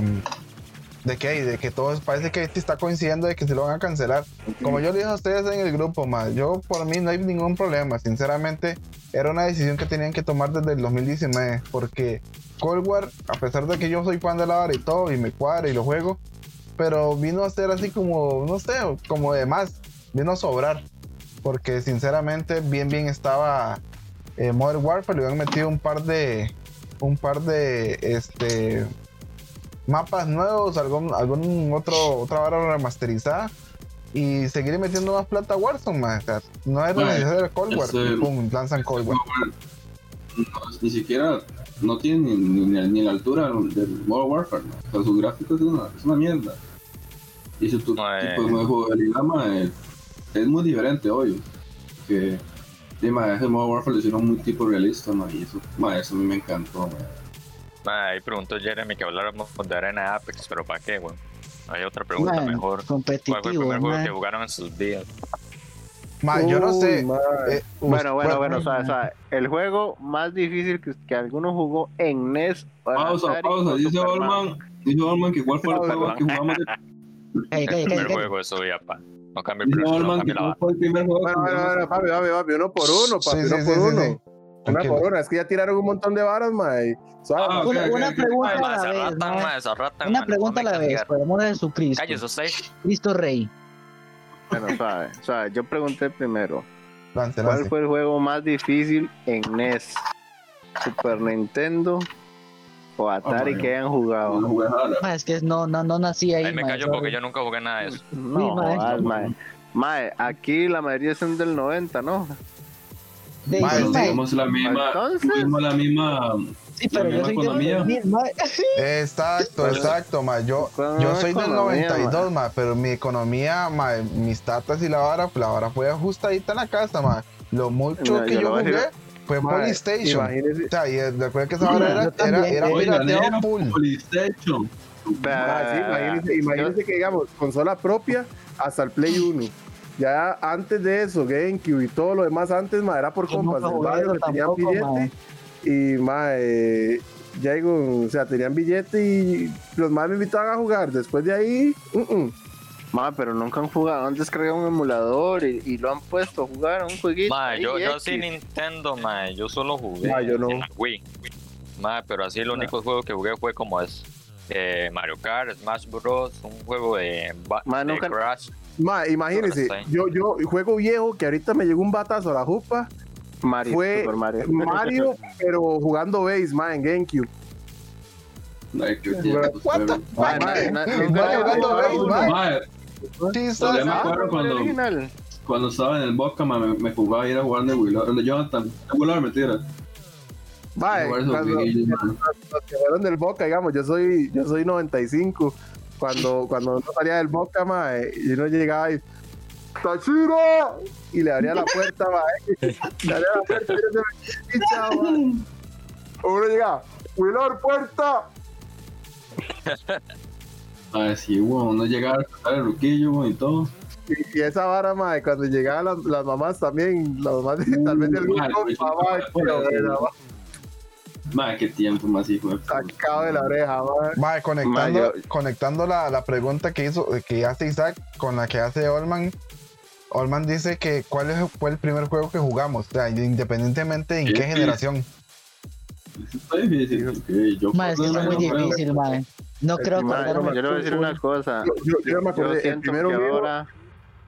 de que, de que todo parece que este está coincidiendo de que se lo van a cancelar. Como yo le dije a ustedes en el grupo, más yo por mí no hay ningún problema. Sinceramente, era una decisión que tenían que tomar desde el 2019. Porque Cold War, a pesar de que yo soy fan de la vara y todo, y me cuadra y lo juego, pero vino a ser así como, no sé, como de más, vino a sobrar. Porque sinceramente, bien, bien estaba eh, Modern Warfare, le habían metido un par de, un par de, este, mapas nuevos, algún, algún otro, otra vara remasterizada. Y seguir metiendo más plata a Warzone, man. O sea, no Mae, necesario Cold War. pum, lanzan Cold War. no, ni siquiera no tiene ni, ni, ni la altura del World Warfare. ¿no? O sea, sus gráficos es una, es una mierda. Y su tipo de jugabilidad mae, es muy diferente, obvio. Que sí, ese World Warfare lo hicieron muy tipo realista, mae, y eso, eso a mí me encantó. Ahí preguntó Jeremy que habláramos de Arena de Apex, pero ¿para qué, weón? Hay otra pregunta Man, mejor. ¿Cuál fue el competitivo, primer juego man. que jugaron en sus vidas? Ma, yo no sé. eh, Bueno, bueno, us- bueno, o sea, o sea, el juego más difícil que, que alguno jugó en NES. Pausa, Atari pausa, dice. Olman, dice Olman que cuál fue el juego que jugamos El primer juego su vida, pa. No cambie el no primer juego Bueno, bueno, jugamos bueno, papi, papi, papi, uno por uno, papi, Sí, sí, uno sí, por sí, uno. Una por una, es que ya tiraron un montón de varas, mae. Ah, mae. ok, Una, una pregunta Mae, a la vez, Una pregunta a no la me vez, por amor de Jesucristo. Cállese usted. Cristo Rey. Bueno, suave, suave. Yo pregunté primero, lance, ¿cuál lance. fue el juego más difícil en NES? ¿Super Nintendo o Atari mae. que hayan jugado? Ma, es que no, no, no nací ahí. Ahí me ma, callo porque yo nunca jugué nada de eso. No, Sí, mae. Mae, aquí la mayoría son del 90, ¿no? De- Ma, ma, la misma, Entonces- tuvimos la misma, sí, pero la yo soy de economía. los 2000, ma. Exacto, exacto, ma. Yo, yo soy del economía, 92, ma, pero mi economía, ma, mis tatas y la vara, pues la vara fue ajustadita en la casa, ma. Lo mucho que yo jugué decir- fue Mae, Polystation. Imagínese, O sea, y recuerda que esa vara era, era, era full. Imagínese que digamos, consola propia hasta el Play 1. Ya antes de eso, GameCube y todo lo demás antes, mae, era por compas del barrio que tenían billete. Y mae, ya digo, o sea, tenían billete y los más me invitaban a jugar. Después de ahí, mm, mm. Ma, pero nunca han jugado, han descargado un emulador y, y lo han puesto a jugar un jueguito. Ma, yo, yo sí Nintendo, ma, yo solo jugué Ma, yo no. en la Wii. Ma, pero así el único juego que jugué fue como es eh, Mario Kart, Smash Bros, un juego de, Ma, de nunca- Crash. Ma, imagínense, yo, yo juego viejo que ahorita me llegó un batazo a la jupa. Mario, fue Super Mario. Mario, pero jugando base, ma, en GameCube. Ay, qué tiempo, What the- pero- Ma, Ma, na- na- ma, nunca ma, he jugando base, ma. Sí, Yo me acuerdo cuando- original. cuando estaba en el Boca, ma, me, me jugaba a ir a jugar de Willard, de Jonathan. Willard, mentira. Esos cuando- los que fueron del Boca, digamos, yo soy, yo soy 95. Cuando, cuando uno salía del Boca, ma, y uno llegaba y ¡Tachiro! Y le abría la puerta, ma, *laughs* le abría la puerta y uno se ma. Uno llegaba, ¡Willor, puerta! *laughs* Ay, sí, bueno, uno llegaba a sacar el ruquillo bueno, y todo. Y, y esa vara, ma, cuando llegaban las, las mamás también, las mamás de, tal vez grupo, pues, mamá, Madre, qué tiempo más hijo de sacado de la oreja, ma. Mae, conectando, yo- conectando la, la pregunta que hizo, que hace Isaac con la que hace Olman. Olman dice que cuál es- fue el primer juego que jugamos, o sea, independientemente en qué generación. Eso está difícil. porque Yo Ma, es que muy difícil, ma. No creo acordarme. yo le voy a decir una cosa. Yo, yo, yo me Yo acordé, el primero que ahora.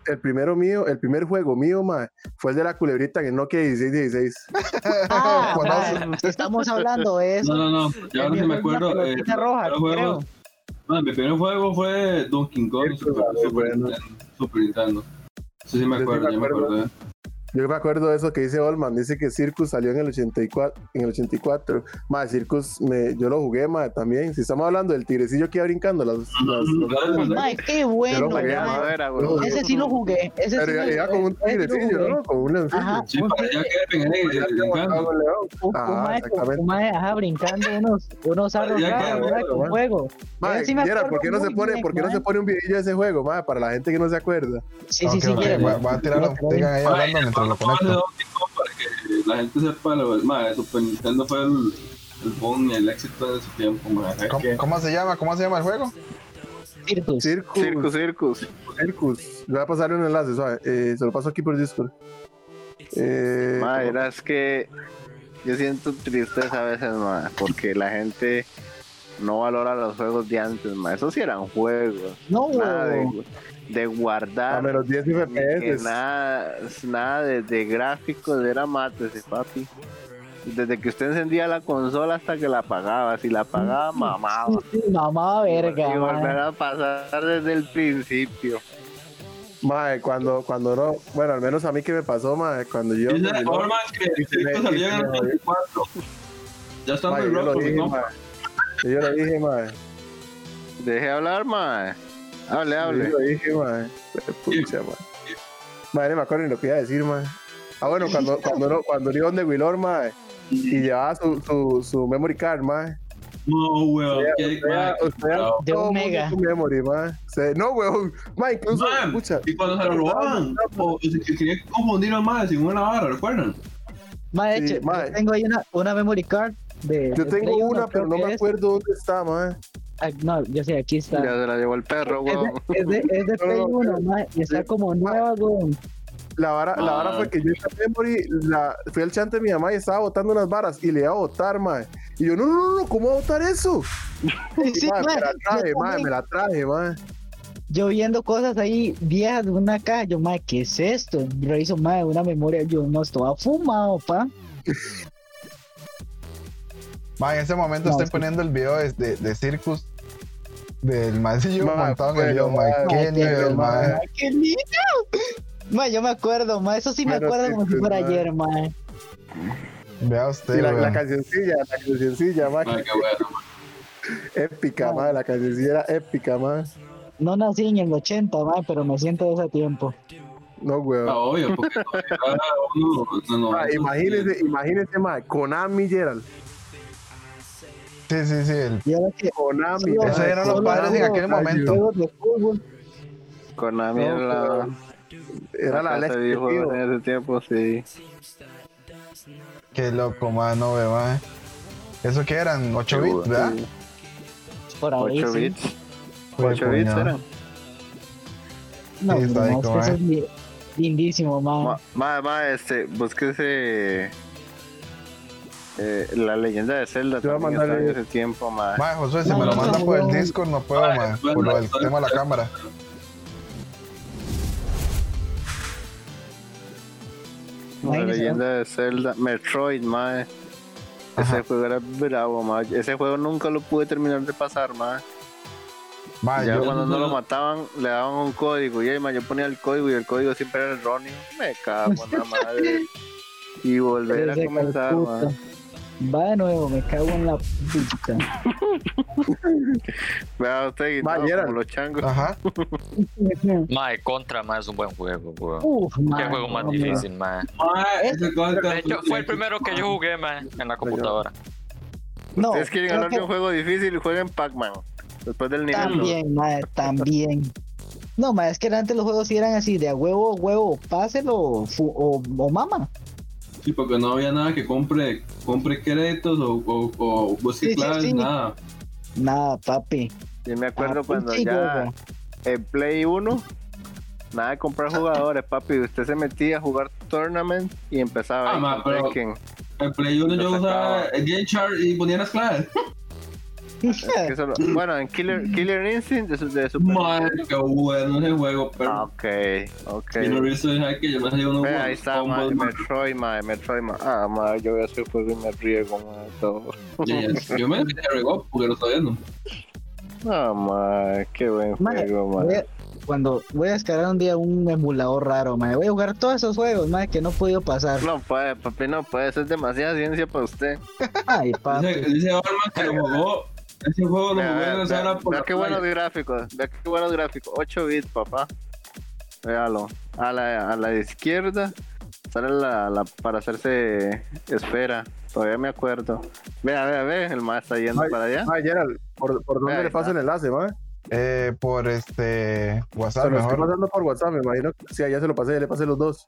El primero mío, el primer juego mío, ma, fue el de la culebrita en el Nokia 1616. *laughs* Ah, ma, estamos hablando de eso. No, no, no. Ya ahora sí me acuerdo. La eh, roja, creo. Ma, mi primer juego fue Donkey Kong Super, es Super bueno. Nintendo. Super Nintendo. Eso sí me acuerdo, me ya me acuerdo. Yo me acuerdo de eso que dice Olman, dice que Circus salió en el 84, en el 84. Más Circus me, yo lo jugué más también. Si estamos hablando del tigrecillo que iba brincando las, las- qué bueno, jugué. Madera. Ese sí lo jugué. Ese sí Pero lo- iba con un sí tigrecillo, jugué. ¿no? Con un. Ajá. Sí, brincando. Ajá, brincando unos, unos sí me Gerard, acuerdo ¿por qué no se pone, por qué no se pone un video de ese juego, mae? Para la gente que no se acuerda. Sí, sí, sí, a- sigan ahí hablando mientras lo conecto. Para que la gente sepa lo ma, Super Nintendo fue el, el boom y el éxito de su tiempo, ma. Es ¿Cómo, que- cómo se llama? ¿Cómo se llama el juego? Circus. Circus, Circus, circus. Circus. Le voy a pasar un enlace, suave. Eh, se lo paso aquí por Discord. Eh, Madre, es que yo siento tristeza a veces, ma, porque la gente no valora los juegos de antes, ma. Esos sí eran juegos. No, Nada de. De guardar. a menos 10 ni que FPS. nada, nada de, de gráficos era mate ese papi. Desde que usted encendía la consola hasta que la apagaba. Si la apagaba, *laughs* mamaba. Mamá verga, Y volver a pasar desde el principio. Mae, cuando, cuando no, bueno, al menos a mí que me pasó, mae, cuando yo. Que y se esto ve- salió y en el ve- 84. Ya está muy yo lo roto, dije, ¿no? mae. Yo lo dije, mae. Deje hablar, mae. Hable, Yo hable. lo dije, mae. Pucha, mae. Mae, no me acuerdo ni lo que iba a decir, mae. Ah, bueno, cuando, cuando, no, cuando iba donde Willor, mae, y llevaba su, su, su memory card, mae. No, weón. Usted. De todo un mundo mega. su memory. Se- no, weón. Mae, incluso, Man, escucha. Y cuando se lo robaban, o se que querían confundir a más sin una vara, ¿recuerdan? Mae, de Sí, hecho, yo tengo ahí una, una memory card de. Yo tengo Play una, pero no me es. acuerdo dónde está, mae. Ah, no, yo sé, aquí está. Ya se la llevó el perro, Es weón. de, es de, es de *laughs* No, Play no, 1, mae, y está sí, como nueva, weón. La vara, la vara Ah. fue que yo memory, la, fui al chante de mi mamá y estaba botando unas varas y le iba a botar, mae. Y yo, no, no, no, no, ¿cómo va a botar eso? *laughs* Y, Sí, mae, mae, me la yo traje, mae, me la traje, mae. Yo viendo cosas ahí viejas de una caja, yo, mae, ¿qué es esto? Reviso, mae, una memoria, yo, no, estaba fumado, pa. *laughs* Ma, en ese momento No, estoy sí. poniendo el video de, de, de Circus del maecillo Ma, montado en el video, ma. ma, Qué nivel, ma. ma. Qué yo me acuerdo, mae, eso sí me acuerdo sí, como si fuera ayer, mae. Vea usted, la, la cancioncilla, la cancioncilla, Ay, qué bueno. épica, mae, la cancioncilla era épica, mae. No nací en el 80, mae, pero me siento de ese tiempo. No, weón. Ah, obvio, porque cada uno, no, no, Ah, imagínese, imagínese, mae, Konami Gerald. Sí, sí, sí. el- Y ahora que Konami. Mae, Esos eran los padres en aquel momento. Konami No, era la, Era la leche, tío. en ese tiempo, sí. Qué loco, ma, no ve, ma. ¿Eso qué eran? 8 Sí, bits, ¿verdad? Por ahí 8 sí. bits. Fue 8 bits eran. No, Sí, no, es que eso es. es li- lindísimo, man. Ma, ma, ma, este, búsquese eh, la leyenda de Zelda. Te voy a en ese tiempo, ma. Mae, Josué, si No, me lo no, manda no, por el no. Discord, no puedo, Mae, mae, bueno, por lo del estoy- tema de la cámara. La leyenda de Zelda, Metroid, ma. Ese Ajá. juego era bravo, ma. Ese juego nunca lo pude terminar de pasar, ma. Mae, Ya yo, cuando no lo mataban, le daban un código. Y ahí, ma, yo ponía el código y el código siempre era erróneo. Me cago en la *laughs* madre. Y volver a comenzar, ma. Va de nuevo, me cago en la puta. Vea usted, Ma, no, Gerald. como los changos. ajá. *laughs* Mae, Contra, mae, es un buen juego, weón. Uf, Qué man, juego más no, difícil, mae. Mae, contra- De hecho, fue el primero que yo jugué, mae, en la computadora. No, Ustedes quieren hablar de que un juego difícil jueguen Pac-Man. Después del nivel. ¿no? También, madre, también. No, madre, es que antes los juegos sí eran así, de a huevo, huevo, páselo o, o mama. Sí, porque no había nada que compre, compre créditos o, o, o busque Sí, sí, claves, sí. nada. Nada, papi. Yo me acuerdo Ah, cuando ya juego. en Play 1, nada de comprar jugadores, papi. Usted se metía a jugar tournament y empezaba Ah, ahí ma, pero-. En Play 1 yo usaba Game Chart y ponía las claves. *laughs* Que solo- bueno, en Killer, Killer Instinct de, su- de Super Madre, qué bueno ese juego, pero Ah, ok, ok. yo no he visto dejar que yo me hacía unos Ve, ahí está, ma, ma. Metroid, ma, Metroid, ma. Ah, ma, yo veo ese juego y me riego, ma, todo. Ya. Yo me *laughs* a regó porque lo estaba viendo. Ah, ma, qué buen Ma, juego, ma. voy a- cuando voy a descargar un día un emulador raro, madre, voy a jugar todos esos juegos, madre, que no he podido pasar. No puede, papi, no puede, eso es demasiada ciencia para usted. Ay, papi. Dice, dice Orman que lo jugó. Ese juego lo jugué sala por la qué buenos gráficos, vea qué buenos gráficos. 8 bits, papá. Véalo. A la, a la izquierda sale la, la para hacerse esfera. Todavía me acuerdo. Vea, vea, vea, el más está yendo Ay, para allá. Ma, Gerald, ¿por, por dónde le está. el enlace, ma? Eh, por este Se WhatsApp, lo estoy mejor. pasando por WhatsApp, me imagino. que- Sí, ya se lo pasé, ya le pasé los dos.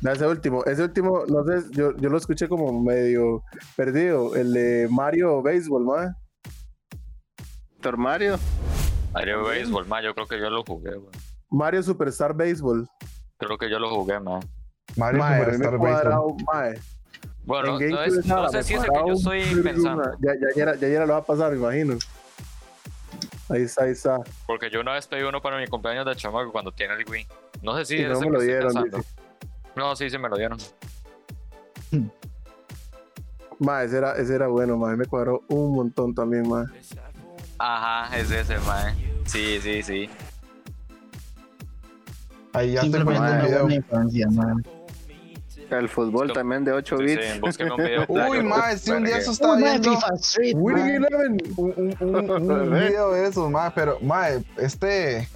Da ese último, ese último, no sé, yo, yo lo escuché como medio perdido. El de Mario Baseball, ma. Doctor Mario. Mario Baseball, mae, yo creo que yo lo jugué, weón. Mario Superstar Baseball. Creo que yo lo jugué, mae. Mario Ma, a mí me Superstar Baseball. cuadrado, ma. Bueno, En no, es- no sé si es el que yo estoy pensando. Ya, ya, ya, ya, ya lo va a pasar, me imagino. Ahí está, ahí está. Porque yo una vez pedí uno para mi cumpleaños de chamaco cuando tiene el Wii. No sé si Y es no me lo dieron. No, sí, sí me lo dieron. Ma, ese era, ese era bueno, ma. Me cuadró un montón también, ma. Ajá, es ese, mae. Sí, sí, sí. Ahí ya estoy poniendo el video. buena infancia, man. El fútbol Esto- también de 8 Sí, bits. sí, búsqueme un video. Uy, ma, si un día eso estaba viendo. Winning. Eleven. un, un, un, un *laughs* video de esos, ma, pero, ma, este.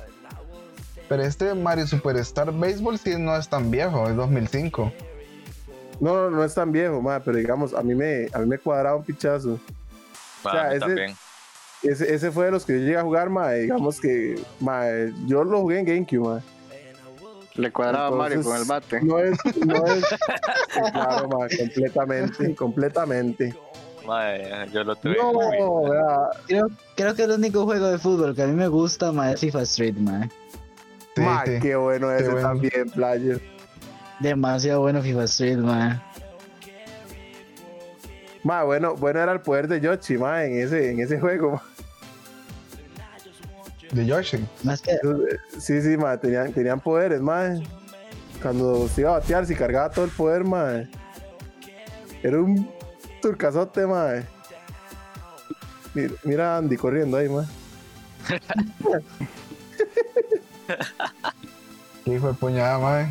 Pero este Mario Superstar Baseball sí no es tan viejo, es 2005. No, no, no es tan viejo, ma, pero digamos, a mí me, a mí me cuadraba un pichazo. O sea, a mí ese- también. Ese, ese fue de los que yo llegué a jugar, ma. Digamos que, ma, yo lo jugué en GameCube, ma. Le cuadraba a Mario con el bate. No es, no es. *laughs* Claro, ma, completamente, completamente. Mae, yo lo tuve. No, Uy, vea, Creo, creo que el único juego de fútbol que a mí me gusta, más es FIFA Street. Sí, ma, sí. qué bueno ese bueno. también, player. Demasiado bueno FIFA Street, man. Ma, bueno, bueno era el poder de Yoshi, ma, en ese, en ese juego. ma. De Yoshi. Más que, Sí, sí, ma, tenían, tenían poderes, ma. Cuando se iba a batear, se cargaba todo el poder, ma. Era un turcazote, ma. Mira, mira a Andy corriendo ahí, ma. *laughs* Qué hijo de puñada, ma.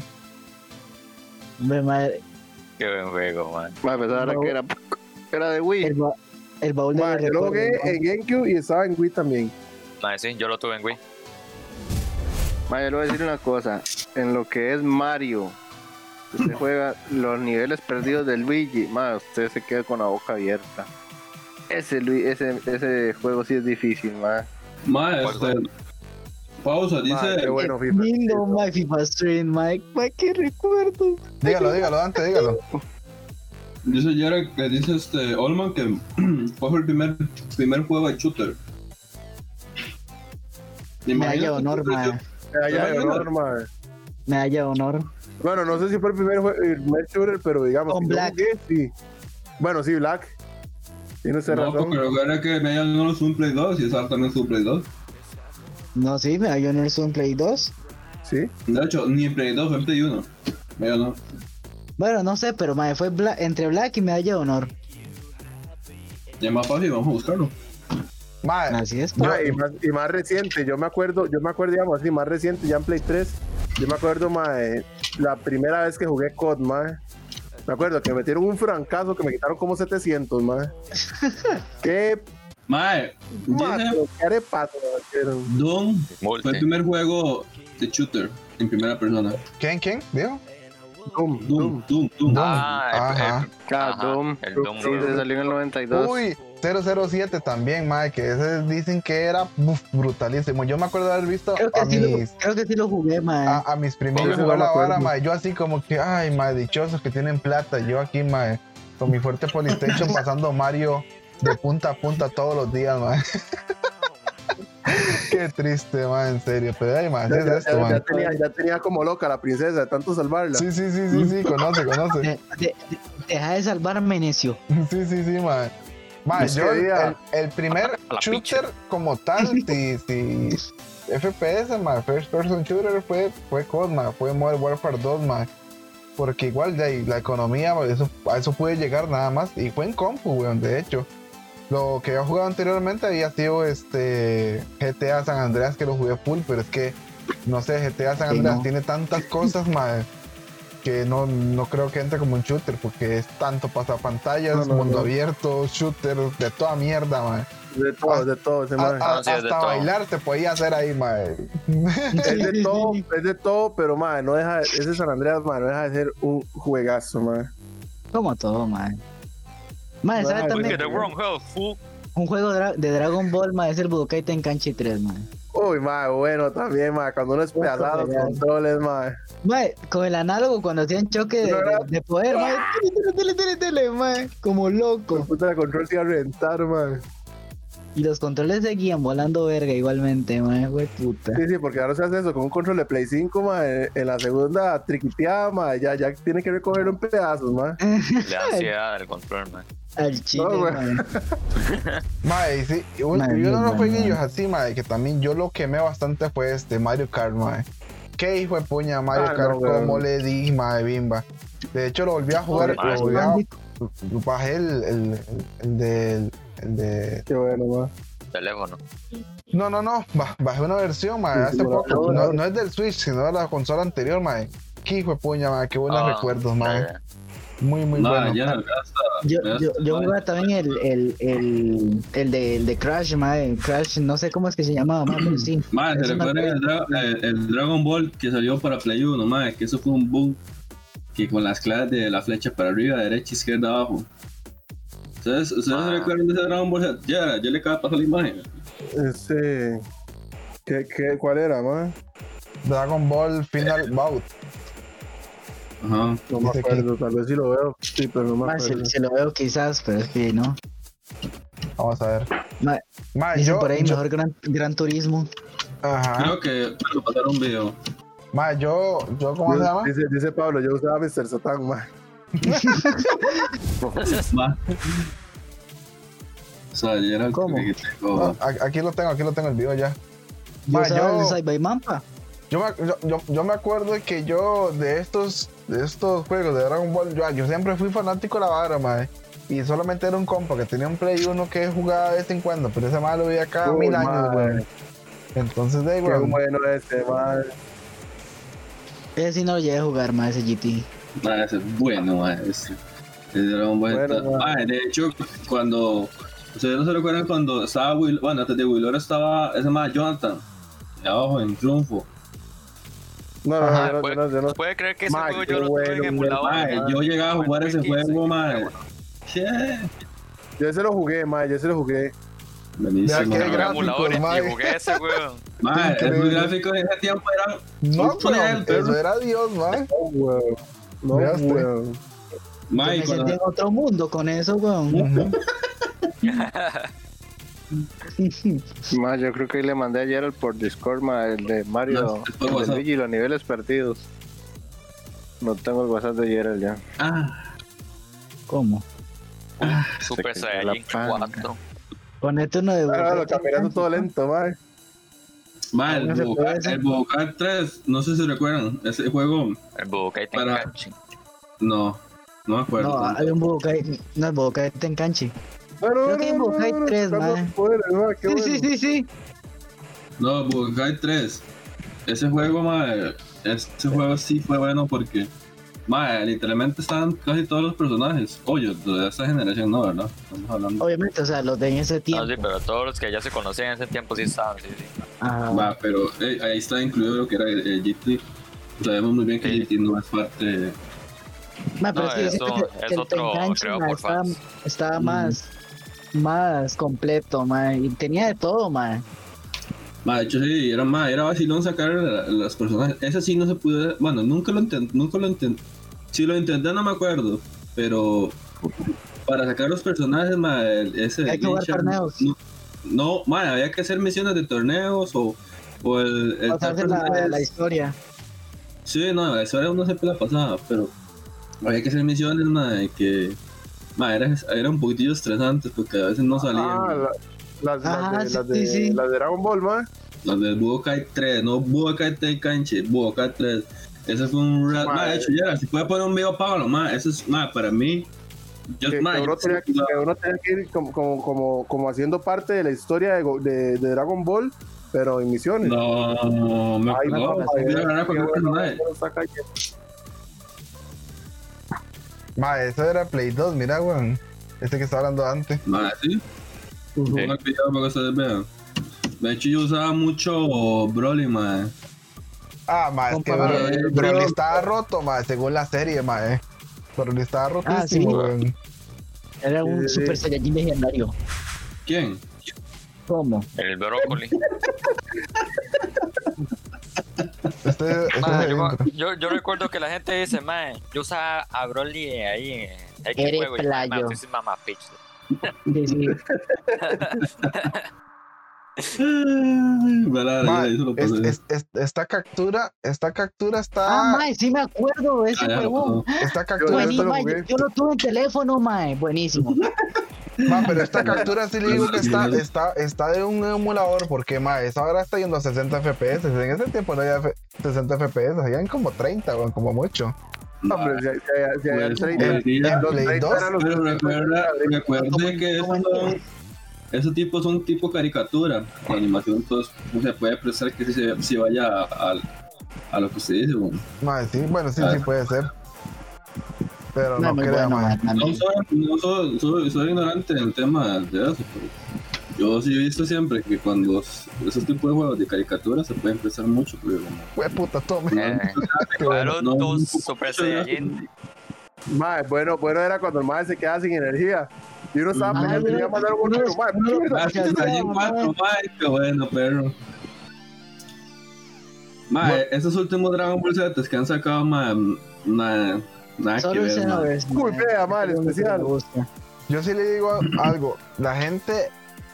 hombre, madre, Qué buen juego, man. Ma, pensaba No. que era, era de Wii. el, ba- el baúl de Ma, yo lo jugué en GameCube y estaba en Wii también. Mae, sí, yo lo tuve en Wii. Ma, yo le voy a decir una cosa. En lo que es Mario, usted *laughs* juega los niveles perdidos del Luigi, ma, usted se queda con la boca abierta. Ese, ese, ese juego sí es difícil, ma. Ma, ¿Cuál este. Pausa, dice. qué bueno, Qué FIFA. lindo, my FIFA Street, Mike. Mike, qué recuerdo. Dígalo, dígalo, antes, dígalo. *laughs* Dice Jared, que dice este Olman que *clears throat* fue el primer, primer juego de shooter. Medalla de honor, shooter, mae. Medalla de honor, mae. Medalla de honor. Bueno, no sé si fue el primer, el primer shooter, pero digamos. Con Black. jugué, sí. Bueno, sí, Black. Tiene usted No, razón. porque recuerda que Medalla de Honor es un Play 2 y esa también es un Play 2. No, sí, Medalla de honor es un Play 2. Sí. De hecho, ni en Play 2, fue en Play 1. Medalla de Honor. Bueno, no sé, pero mae, fue Bla- entre Black y Medalla de honor. Ya es más fácil, vamos a buscarlo. Mae, Así es. Ma, y, más, y más reciente, yo me acuerdo, yo me acuerdo, digamos así, más reciente, ya en Play 3, yo me acuerdo, ma, de la primera vez que jugué COD, ma. Me acuerdo que me metieron un francazo que me quitaron como 700, ma. *laughs* Qué Mae, qué metieron. Doom fue el primer juego de shooter en primera persona. ¿quién, quién? ¿Dijo? Doom, Doom, Doom. Doom. Ah, el- Ajá. el, Ah, ajá, Doom. el Doom. Sí, se salió en el 92. Uy, 007 también, mae, que ese dicen que era uf, brutalísimo. Yo me acuerdo de haber visto Creo que, a sí lo, mis, creo que sí lo jugué, mae. a, a mis no jugar la vara, mae. Yo así como que, ay, mae, dichosos que tienen plata. Yo aquí, mae, con mi fuerte *laughs* Polystation pasando Mario de punta a punta todos los días, mae. *laughs* *laughs* Qué triste, mae, en serio. Pero, ay, mae, ¿qué Ya, es ya- esto, ya mae? tenía, ya tenía como loca la princesa de tanto salvarla. Sí, sí, sí, sí, sí, *laughs* conoce, conoce. De- de- de- deja de salvarme, necio. Sí, sí, sí. Mae, Es yo el, primer shooter como tal, *laughs* si, si FPS, mae, First Person Shooter fue, fue COD, fue Modern Warfare 2, mae. Porque igual de ahí, la economía, eso, a eso puede llegar nada más. Y fue en compu, weón, de hecho. Lo que había jugado anteriormente había sido este GTA San Andreas que lo jugué full, pero es que, no sé, GTA San Sí, Andreas no. tiene tantas *laughs* cosas, mae, que no, no creo que entre como un shooter, porque es tanto pasapantallas, No, no, mundo no. abierto, shooter, de toda mierda, mae. De todo, de todo. ese A- a- sí, es de hasta todo. bailar te podía hacer ahí, mae. Es de *laughs* todo, es de todo, pero mae, no deja, ese San Andreas, mae, no deja de ser un juegazo, mae. Como todo, mae. Mae, ¿sabe Mae, Look también? at the wrong health, fool. Un juego de Dragon Ball, mae, es el Budokai Tenkaichi 3, mae. Uy, mae, bueno, también, mae, cuando uno es pedazado los controles, mae. Mae, con el análogo cuando hacían choque de, de- de poder, mae. Tele, tele, tele, tele, mae. Como loco. Puta, el control se iba a reventar. Y los controles seguían volando verga igualmente, mae. Güey, puta. Sí, sí, porque ahora se hace eso con un control de Play 5, mae. En la segunda triquiteada, mae, ya, ya tiene que recogerlo en pedazos, mae. *laughs* Le da ansiedad al control, man. Al chile, No, mae. *laughs* Mae, sí, y un- Mae, y uno de los mae, jueguillos así, mae, que también yo lo quemé bastante fue este Mario Kart, mae. Qué hijo de puña Mario Ah, Kart, no, como le di, mae, bimba. De hecho, lo volví a jugar, mae, lo volví a- bajé el, el, el, el de, el de Qué bueno, mae. Teléfono. No, no, no, ba- bajé una versión, mae, Sí, hace poco. no, No, no. no es del Switch, sino de la consola anterior, mae. Qué hijo de puña, mae, qué buenos Ah, recuerdos, mae. eh, Muy, muy Nah, bueno. ya no gasta. Yo, yo, yo jugaba también el, el, el, el, de, el de Crash, mae. Crash, no sé cómo es que se llamaba, pero sí. *clears throat* Mae, se recuerda el, Dra- el- el Dragon Ball que salió para Play 1, mae, que eso fue un boom. Que con las claves de la flecha para arriba, derecha, izquierda, abajo. ¿Ustedes, ¿ustedes Ah. se recuerdan de ese Dragon Ball? Ya, yo le acabo de pasar la imagen. Este. ¿Qué, qué, ¿Cuál era, mae? Dragon Ball Final Bout. Ajá. No me Dice acuerdo, tal vez sí lo veo. Sí, pero no me acuerdo. se, se lo veo quizás, pero es que no. Vamos a ver. Mae, Mae, dicen yo, por ahí yo- mejor gran, gran turismo. ajá. Creo que me pasaron un video. Mae, yo, yo, ¿cómo se Yo- llama? dice, dice Pablo, yo usaba Mr. Satan, mae. *laughs* Ma. O sea, yo era el ¿Cómo? que tengo. No, aquí lo tengo, aquí lo tengo el video ya. Yo Ma, yo- el Cybermampa. Yo me, yo, yo, yo me acuerdo de que yo de estos, de estos juegos de Dragon Ball, yo, yo siempre fui fanático de la vara, mae. Y solamente era un compa que tenía un Play 1 que jugaba de vez en cuando, pero ese mae lo veía cada Uy, mil años, güey. Entonces, de ahí, Qué bueno este, mae. Ese sí no lo llegué a jugar, mae, ese GT. Ma, ese es bueno, ma, ese. Ese Dragon Ball Bueno, está- de hecho, cuando. Ustedes no se recuerdan cuando estaba Will. Bueno, antes de Willor estaba ese más Jonathan. De abajo en Triunfo. No, no, Ajá, no, yo no, puede- yo no, yo no. ¿Puede creer que ese Ma, juego yo lo tuve en bueno, emulador? Ma, en yo llegaba a jugar ese 2015, juego, ma. qué bueno. Sí. Yo ese lo jugué, mae, yo ese lo jugué. Buenísimo. Ya que ma. Pero en gráficos, emulador y- jugué ese, weón. Ma, el gráfico en ese tiempo era. No, perro. eso era Dios, mae. No, weón. No, weón. Ma, y me sentí en otro mundo con eso, weón. *laughs* Ma, yo creo que le mandé ayer al por Discord, ma, el de Mario, No, el de. Luigi, los niveles perdidos. No tengo el WhatsApp de Gerald ya. Ah, ¿Cómo? Super Saiyan panga. 4. Ponete uno de Claro, caminando todo lento, ma, el No Budokai, hacer. el Budokai 3, no sé si recuerdan, ese juego, El Budokai Para- Tenkaichi. no, no me acuerdo. No, tanto. hay un Budokai, no, el Budokai Tenkanchi. No, no, Creo no, que no, no, no, 3, buscando mae. poderes, mae, qué Sí, bueno. sí, sí, sí. No, Budokai 3. Ese juego, madre, ese juego sí fue bueno porque, madre, literalmente estaban casi todos los personajes. Oye, de esta generación no, ¿verdad? Estamos hablando. Obviamente, o sea, los de en ese No, tiempo. sí, pero todos los que ya se conocían en ese tiempo sí estaban, sí, sí. Ajá. Va, pero eh, ahí está incluido lo que era el, el GT. Sabemos muy bien que Sí. GT no es parte. Ma, pero No, siento eso que, es que el otro ma, por estaba, fans. estaba Mm. más, más completo, ma, y tenía de todo, ma. Ma, de hecho sí, era, ma, era vacilón sacar la- los personajes. Ese sí no se pudo. Bueno, nunca lo intenté. Nunca lo intenté. Si lo intenté, no me acuerdo. Pero para sacar los personajes, ma, el- ese. Hay que jugar torneos. No, no, ma, había que hacer misiones de torneos o, o el. el Pasarse la, historia. Sí, no, la historia uno siempre la pasaba, pero había que hacer misiones, ma, que. Ma, era, era un poquitillo estresante porque a veces no salían. Ah, la- las, Ah, las, de, sí, las, de, sí. las de Dragon Ball, mae. Las del Budokai 3, no Budokai Tenkaichi, Budokai 3. Ese fue un rat. Ma, de hecho, ya, si puede poner un video, Pablo, ma, eso es, ma, para mí. Yo, Que, ma, que yo- uno tenía, que uno tenía que ir como, como, como, como haciendo parte de la historia de, de, de Dragon Ball, pero en misiones. no, me Ay, acuerdo. no, qué Ma, eso era Play 2, mira, weón. Este que estaba hablando antes. Ma, sí. Para que ustedes vean. De hecho, yo usaba mucho Broly, ma. Ah, ma, es que Broly, eh, Broly pero- estaba roto, ma, según la serie, ma, eh. Broly estaba rotísimo, Ah, sí. weón. Era un. Super Saiyajin legendario. ¿Quién? ¿Cómo? El brócoli. *laughs* Este, este yo, intro. yo, yo recuerdo que la gente dice, man, yo usaba a Broly ahí en X Eres juego y playo. mamá. *laughs* Ma, es- es- es- esta captura, esta captura Ah, está, mae, sí me acuerdo de ese Ah, juego. pasó. esta Yo- captura, yo jugué. yo, yo lo tuve en teléfono, mae. Buenísimo. ma, pero esta captura sí le digo que *laughs* está, está, está de un emulador, porque, ma, esa ahora está yendo a 60 FPS, en ese tiempo no había F- 60 FPS, habían como 30, weón, como mucho. Hombre, si, si, si, Pues, si, si, pues, sí, en los Play 30 2, eran los Pero recuerda, recuerde Como- que como esos, en- son- esos tipos son tipo caricatura. La animación entonces no se puede prestar que si, si vaya a, a- a lo que usted dice. bueno. Ma, sí, bueno, sí, Ah. sí puede ser. Pero No, no, creo, bueno, ma. mae, No, soy, no soy, soy, soy ignorante en el tema de eso, pero yo sí he visto siempre que cuando esos tipos de juegos de caricatura se pueden prestar mucho. Pero, Fue puta, tome. Eh. Claro, no, dos un Super. Saiyajin. Mae, bueno, bueno era cuando el mae se quedaba sin energía. Y uno estaba pensando que uno- iba a mandar un Ya Saiyajin está, 4, mae. mae, qué bueno, perro. Mae, esos últimos Dragon Ball Z que han sacado, mae, nada, nada que Solo el ver, lo único que especial. Yo sí le digo algo. La gente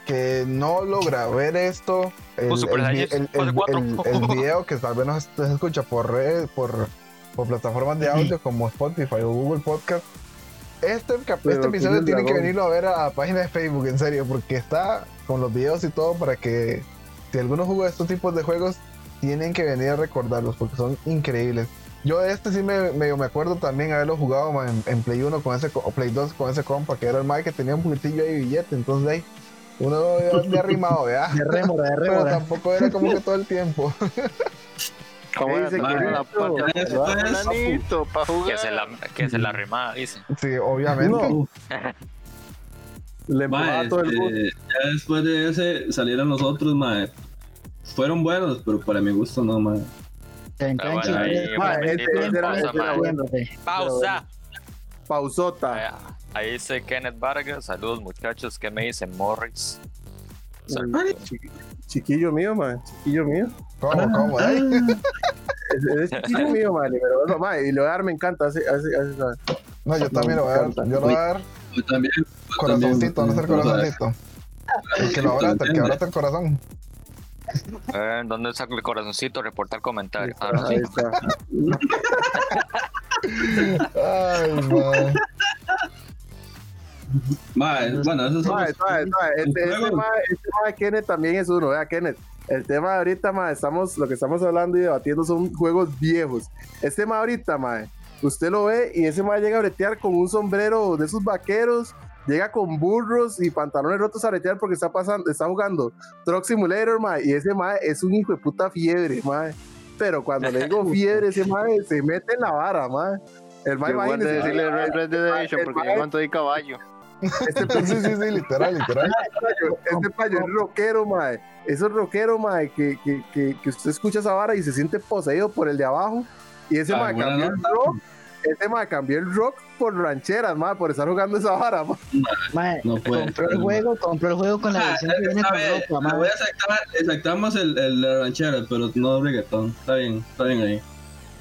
que no logra ver esto, el, el el- el- cuatro. el- el video que tal vez no se escucha por redes, por, por plataformas de audio como Spotify o Google Podcast. Este, cap- Pero este episodio tiene que venirlo a ver a la página de Facebook, en serio, porque está con los videos y todo para que si alguno jugó estos tipos de juegos, tienen que venir a recordarlos porque son increíbles. Yo de este sí me, medio me acuerdo también haberlo jugado en, en Play 1 con ese, o Play 2 con ese compa, que era el Mike que tenía un poquitillo ahí de billete, entonces ahí uno de arrimado, ¿verdad? De rémora, de *laughs* Pero rémora. tampoco era como que todo el tiempo. *laughs* ¿Cómo era? Dice que se la, que se la rimaba, dice. Sí, obviamente. No. Le Mae, todo el mundo. ya después de ese salieron los otros, mae. Fueron buenos, pero para mi gusto no, mae. Este- pausa. Pausota. Ahí- Ahí dice Kenneth Vargas. Saludos, muchachos. ¿Qué me dice Morris? Ay, Chiquillo mío, man. Chiquillo mío. ¿Cómo, cómo? eh? Es, *laughs* es chiquillo mío, man. Pero bueno, man, y lo dar me encanta. Hace, hace, hace, No, yo también lo voy a dar. Yo lo voy a dar Yo también. corazoncito. ¿Dónde está el también, corazoncito? El que lo abrata, el que abrata el corazón. Eh, ¿Dónde está el corazoncito? Reportar comentario. Ah, no, Ahí está. *laughs* Ay, man. Mae, bueno, eso es Este, este este Kenneth también es uno, vea Kenneth. El tema de ahorita, mae, estamos, lo que estamos hablando y debatiendo son juegos viejos. Este mae ahorita, mae, usted lo ve y ese mae llega a bretear con un sombrero de esos vaqueros, llega con burros y pantalones rotos a bretear porque está pasando, está jugando Truck Simulator, mae, y ese mae es un hijo de puta fiebre, mae. Pero cuando le digo *laughs* fiebre, ese mae se mete en la vara, mae. El Yo voy a imagínese, decirle Red Red Redemption porque yo aguanto de caballo. Este Sí, sí, sí, literal, literal. payo, este payo es rockero, mae. Esos rockero, mae, que, que, que, que usted escucha esa vara y se siente poseído por el de abajo. Y ese Ah, mae cambió el rock. Ese mae cambió el rock por rancheras, mae, por estar jugando esa vara, mae. Mae, No puede compró el juego, compró el juego con la Ah, versión que viene a con ropa, mae. voy a aceptar, aceptamos el, el de ranchera, pero no reggaetón. Está bien, está bien ahí.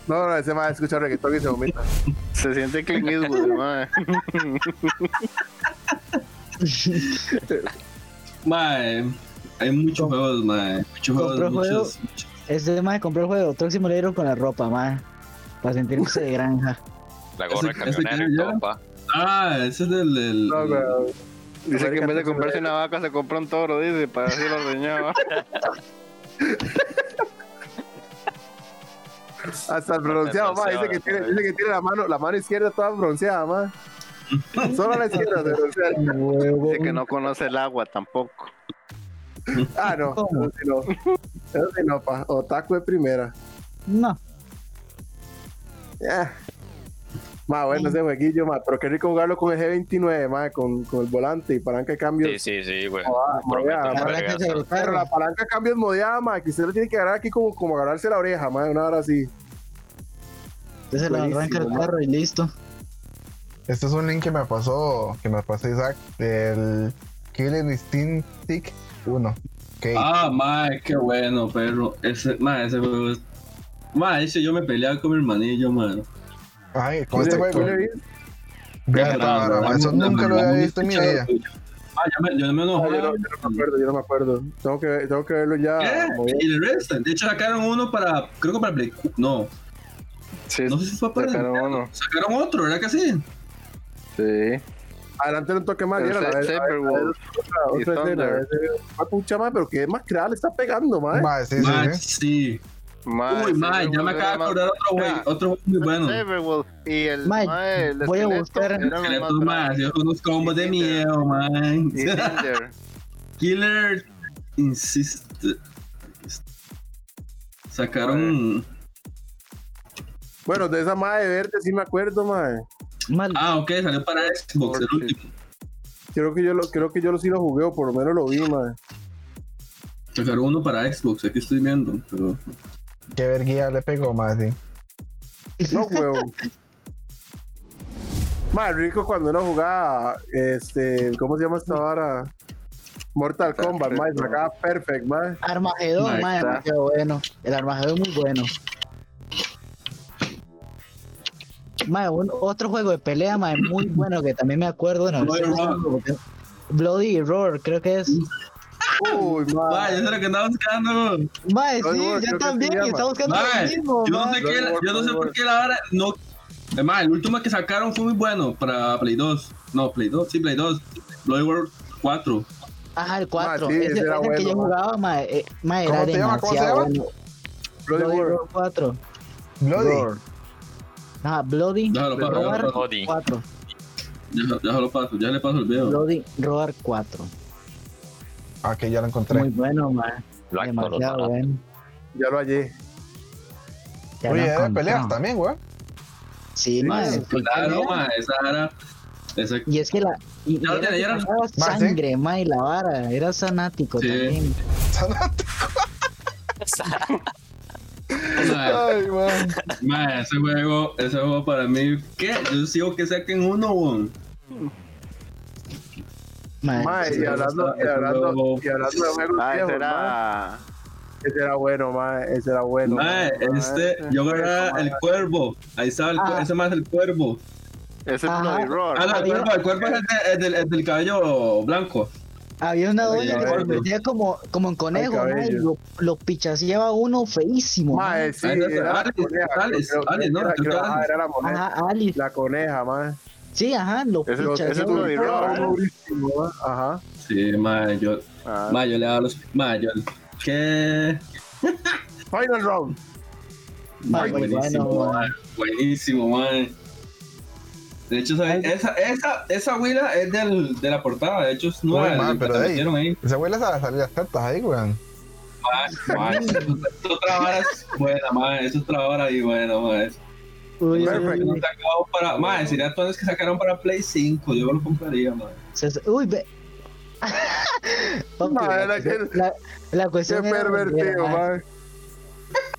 No, no, ese mae escucha reggaetón y se vomita. *laughs* Se siente Clint Eastwood, mae. *laughs* Mae, hay muchos juegos, mae. Muchos compró juegos, juego. muchos. muchos. Este mae compró el juego Truck Simulator con la ropa, mae. Para sentirse de granja. La gorra de camionero y todo, pa. Ah, ese es del. del No, weón. Dice que en vez de comprarse una vaca se compra un toro, dice, para así lo ordeñaba. *laughs* Hasta el bronceado. Dice que tiene, dice que tiene la mano, la mano izquierda toda bronceada. Solo la izquierda se broncea. *laughs* Dice que no conoce el agua tampoco. Ah, no. ¿Cómo? Eso sí no. Eso sí no, pa. Otaku de primera. No. Ya. Ma, bueno, ese jueguillo, ma, pero qué rico jugarlo con el G29, ma, con, con el volante y palanca de cambio. Sí, sí, sí, güey. Ah, ma, la palanca de cambio es modeada, ma, que usted lo tiene que agarrar aquí como, como agarrarse la oreja, ma, una hora así. Entonces lo arranca el carro y listo. Este es un link que me pasó, que me pasó Isaac, del Killer Instinct 1. Ok. Ah, mae, qué bueno, perro. Ese, mae, ese juego es. Ese yo me peleaba con mi hermanillo, mae. Ay, con este vara, ma, Eso nunca lo había visto en mi vida. Ah, yo me, yo me Ah, enojaba. yo, no, yo no me acuerdo, yo no me acuerdo. Tengo que, tengo que verlo ya. ya- ¿Qué? Y el resto. De hecho, sacaron uno para. Creo que para Play. No, Sí, no sé si fue para. sacaron Nintendo. uno. Sacaron otro, ¿verdad que sí? Sí. Adelante un toque más. El mira, la Se- otra, otra escena. Ah, pucha, ma, pero qué más creada le está pegando, ma. Ma, sí, sí, Uy, mae, ya me acabo de acordar otro. Ah. Otro juego muy bueno. Y el Mae, mae, el voy a esqueleto buscar- bravos. hacía unos combos de miedo, Cinder. *laughs* Killer Insist. Sacaron. Bueno, de esa madre verde sí me acuerdo, ma. Mal. Ah, ok, salió para Xbox el último. Creo que yo lo, creo que yo lo sí lo jugué, o por lo menos lo vi, ma. Sacaron uno para Xbox, aquí estoy viendo, pero. Qué verguía le pegó, más sí. No, huevo. Más rico cuando uno jugaba, este, ¿cómo se llama esta vara? Mortal Kombat, y sacaba perfect, ma. Armagedón, está. demasiado bueno. El Armagedón muy bueno. Un- otro juego de pelea, mae, muy bueno que también me acuerdo. No, Bloody Roar. Bloody Roar, creo que es. Uy, ma. Vaya, eso es lo que andaba buscando. Bloody sí, creo yo que también, está buscando lo mismo. yo no sé qué, yo no por qué la hora no. Además, el último que sacaron fue muy bueno para Play 2. No, Play 2, sí, Play 2. Bloody World 4. Ajá, el 4. sí, ese, ese era ese que bueno, yo mae. jugaba, mae, eh, mae, ¿Cómo era demasiado bueno. Bloody. Roar 4. Bloody. Ajá, Bloody Déjalo, pa- Roar déjalo, Bloody. 4. Ya, ya lo paso, ya le paso el video. Bloody Roar 4. Ah, que ya lo encontré. Muy bueno, mae. Black Demasiado bueno. Ya lo hallé. Ya Oye, lo era de peleas también, güey. Sí, mae. full Claro, pelea. ma, esa era. Esa, Y es que la. Y, lo era ya era- Ma, ¿sí? sangre, mae, y la vara. Era sanático Sí. también. *laughs* ma, Ay, man. ma, ese juego, ese juego para mí, ¿qué? Yo sigo que saquen uno, weón. Mae, Ma, y hablando, y hablando, y hablando de juegos viejos, era. ese era bueno, ma, ese era bueno. Ma, este, yo agarraba el cuervo. Ahí estaba el, Ah. ese más el cuervo. Ese es. Bloody Roar. Ah, no, el cuerpo, el cuerpo es el, de- el del, el del cabello blanco. Había una doña que se metía como, como en conejo, cabello. mae, y lo, lo pichaseaba uno feísimo. mae. Sí, era la Alice, coneja. Alice, creo- Alice, ¿no? era- Creo la coneja. Ajá, Alice. La coneja, mae. Sí, ajá, lo Ese- ese es. Bloody Roar. Durísimo, mae. Ajá. Sí, mae, yo, Ah, yo le daba los... Mae, yo... ¿Qué? Final round. Buenísimo, bueno, mae. Buenísimo, mae. De hecho, ¿sabes? Esa, esa, esa huila es del, de la portada. De hecho, es nueva. Uy, la pero, ey. metieron ahí. Esa abuela sabe salir las tetas ahí, weón. Mae, eso es otra vara es buena. Eso es otra vara y buena, mae. Uy, uy, Perfecto. No uy, sacaron para... Mae, sería todos que sacaron para Play 5. Yo lo compraría, mae. se- uy, ve. Papi, Mae, la, que- la, la Qué cuestión era pervertido, mae.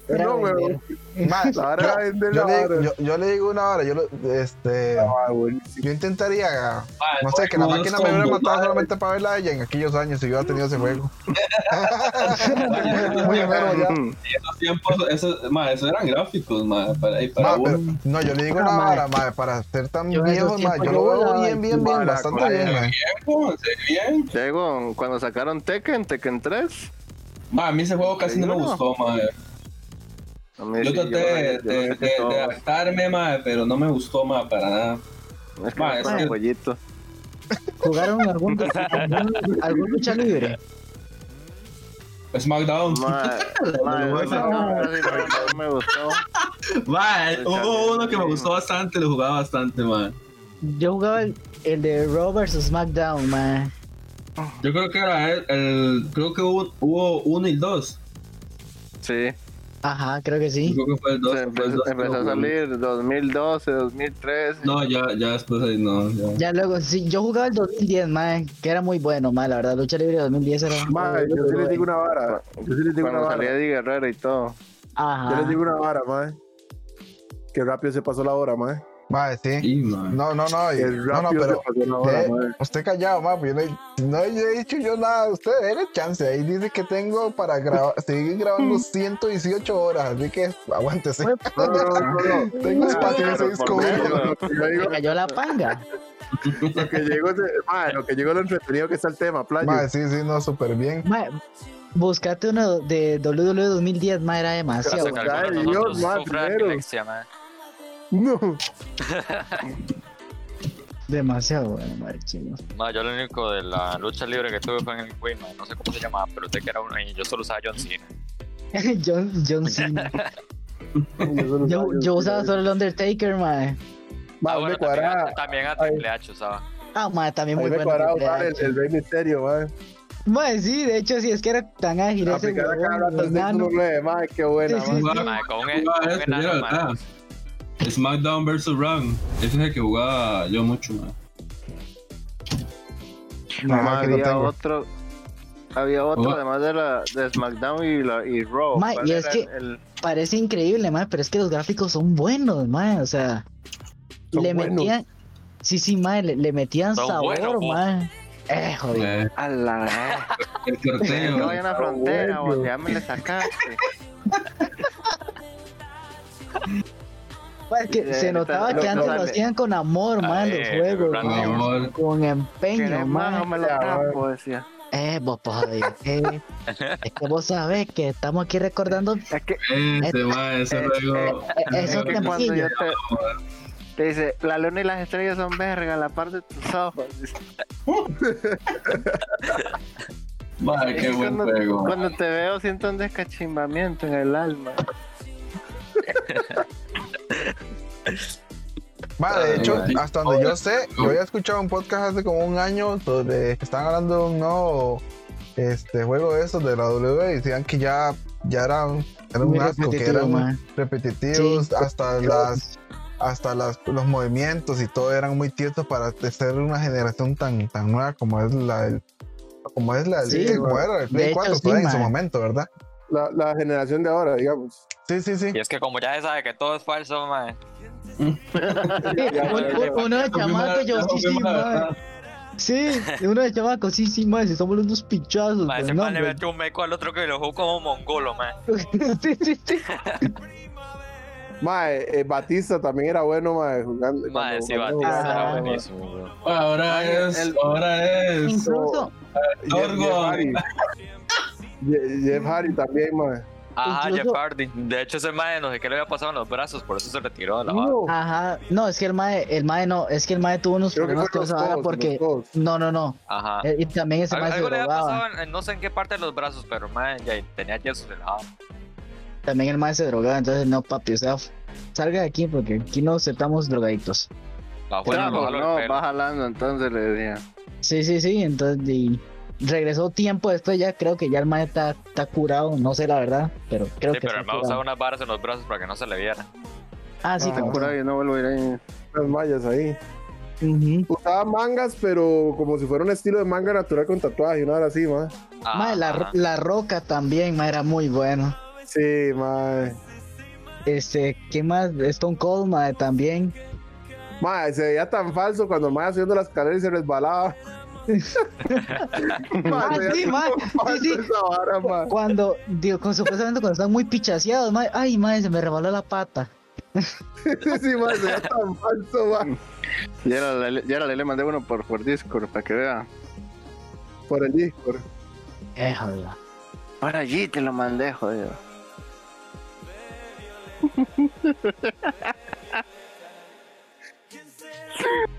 No, weón. *laughs* Era vender yo, la le, vara. yo, yo le digo una hora, yo lo, este, Ah, yo intentaría, Mae, no sé, que la máquina me hubiera matado solamente para verla a ella en aquellos años si yo hubiera tenido ese juego. *laughs* Muy enfermo ya. esos tiempos, eso, ma, eso eran gráficos, ma, para, y para Ma, pero, uno. no, yo le digo Ah, una hora, para ser tan esos viejo, yo lo veo bien, bien, bien, bastante bien. Bien, cuando sacaron Tekken, Tekken 3. Ma, a mí ese juego casi no me gustó, ma. A mí Yo traté de, yo de, todo. de adaptarme, ma, pero no me gustó, ma, para nada. Es que Ma, no es que-. ¿Jugaron algún, *laughs* algún, algún lucha libre? SmackDown. *laughs* Me gustó. Hubo uno que me gustó bastante, lo jugaba bastante, ma. Yo jugaba el, el de Raw vs SmackDown, man. Yo creo que era el, el- creo que hubo, hubo uno y dos. Sí, Ajá, creo que sí. creo que fue el dos. se fue el empezó, a salir 2012, 2013. No, ya, ya después ahí no, ya. Ya luego, sí, yo jugaba el 2010, man, que era muy bueno, man, la verdad, lucha libre 2010 era... Mae, yo sí les digo una vara. Yo sí les digo una Cuando salía vara. Eddie Guerrero y todo. Ajá. Yo les digo una vara, mae. Que rápido se pasó la hora, mae. Mae, sí. Sí, ma. No, no, no, no, no, pero eh, usted callado, mae, pues yo no, he- dicho yo nada, usted déle chance, ahí dice que tengo para grabar, *laughs* seguir grabando 118 horas, así que aguántese. *laughs* No, no, no, no, no. Tengo espacio en ese Pero disco por duro. menos. *laughs* Lo que yo digo, Me cayó la panga. lo que llegó lo que llegó lo entretenido que está el tema, playo. Mae, sí, sí, no, súper bien. Buscate uno de WWE 2010, man, era demasiado. De Dios, ma, primero. No. *laughs* Demasiado bueno, madre chino. Ma, yo lo único de la lucha libre que tuve fue en el Wii, ma. No sé cómo se llamaba, pero sé que era uno y yo solo usaba John Cena. *laughs* John, John Cena. *laughs* Yo, yo usaba solo el Undertaker, man. Ma, Ah, bueno, también, cuadraba. a- también a Ay. Triple H usaba. Ah, man, también muy me bueno. cuadraba el, el Rey Misterio, mae. Sí, de hecho, sí, es que era tan ágil ese Aplicar a cada huevón, rato el enano. 619, mae, qué buena, Sí, mae. Con un, enano, acá. SmackDown vs. Raw. Ese es el que jugaba yo mucho, ma. No, Ma, lo había tengo. otro. Había otro, Oh. además de la de SmackDown y, la, y Raw. Ma, ¿Cuál y es que- el- Parece increíble, man, pero es que los gráficos son buenos, man. O sea, Son le buenos. metían. Sí, sí, man, le, le metían Son sabor, buenos, man. Eh, joder. Eh, A la *laughs* el sorteo. No vayan a la frontera, bueno. vos, ya me le sacaste. *laughs* Man, es que Eh, se notaba que antes lo hacían con amor, man, los eh, juegos, Orton. con empeño, ¿Querés más o man. me lo Ya, tapo? Decía. Eh, vos, pues, eh, es que vos sabés que estamos aquí recordando *laughs* Es que, Ese, ma, ese Eh, juego. eh, es que cuando yo te, te dice, la luna y las estrellas son verga, la parte de tus ojos. *laughs* Dice, Ma, qué buen cuando, juego. cuando te veo siento un descachimbamiento en el alma. *laughs* Ma, de hecho, hasta donde yo sé, yo había escuchado un podcast hace como un año donde estaban hablando de un nuevo este, juego de esos de la W y decían que ya, ya era, era Muy un asco, que eran man. repetitivos, Sí. hasta las hasta las, los movimientos y todo eran muy tiesos para ser una generación tan, tan nueva como es la del como es la del Sí, sí, como era el Play de hecho, 4 sí, en su momento, ¿verdad? La, la generación de ahora, digamos. Sí, sí, sí. Y es que como ya se sabe que todo es falso, ma. *laughs* Sí, un- un- uno de chamaco, yo sí, sí, man. Sí, uno de chamaco, sí, sí, man, si estamos unos pichazos. Ma, pues, ese man le metió un meco al otro que lo jugó como mongolo, ma. *laughs* sí, sí, sí. Mae, eh, Batista también era bueno, mae, jugando. Madre, cuando- sí, Batista jugaba. era buenísimo, weón. Ahora es, el- ahora es. Incluso, Torgo. Jeff Hardy. Je- Jeff Hardy también, mae. Ajá, Incluso- Jeff Hardy. De hecho, ese mae no sé qué le había pasado en los brazos, por eso se retiró de la banda. No, ajá, no, es que el mae, el mae no, es que el mae tuvo unos creo problemas con los esa vara porque, no, no, no, Ajá. eh, y también ese mae se le había drogaba, pasado, en- en no sé en qué parte de los brazos, pero mae, ya tenía yesos en la también el mae se drogaba, entonces no, papi, o sea, salga de aquí porque aquí no aceptamos drogadictos. Jaló no, pelo. va jalando, entonces le decía. Sí, sí, sí, entonces y regresó tiempo después ya creo que ya el mae está, está curado, no sé la verdad, pero creo Sí, que pero está el mae usaba curado. unas varas en los brazos para que no se le viera. Ah, sí, Ah, cabal. Por ahí no vuelvo a ir ahí. Las mallas ahí. Usaba mangas, pero como si fuera un estilo de manga natural con tatuaje, una hora así, mae. Mae, la, la roca también, mae, era muy bueno. Sí, mae. Este, ¿qué más? Stone Cold, mae, también. Mae, se veía tan falso cuando el mae subiendo las escaleras y se resbalaba. Ah, sí, falso sí, sí. esa vara, mae. Cuando, digo, con, supuestamente cuando están muy pichaseados, mae, ay, mae, se me rebaló la pata. *laughs* Sí, mae, se tan falso, mae. Y ahora le, y ahora le mandé uno por, por Discord para que vea. Por el Discord. Éjala. Por allí te lo mandé, joder. *laughs*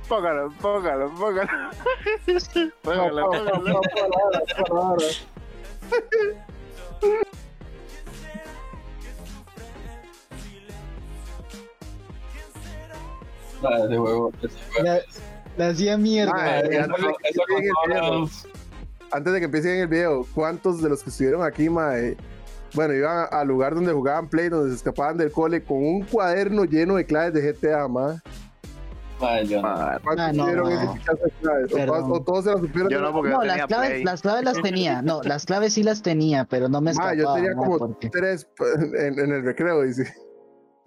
póngalo, póngalo, póngalo. póngalo, póngalo. ese juego. La, la hacía mierda. Mae, mae. ya Esa- no- esa en el video. Antes de que empiecen el video, ¿cuántos de los que estuvieron aquí, mae? Bueno, iban al lugar donde jugaban Play, donde se escapaban del cole con un cuaderno lleno de claves de GTA, mae. Yo no. Ah, ¿Cuántos Ah, no, no. O todos, o todos se las supieron. Yo no, porque No, yo las tenía claves, Play. las claves las tenía. No, las claves sí las tenía, pero no me escapaba. Mae, yo tenía como porque- tres *laughs* en, en el recreo, dice. *laughs*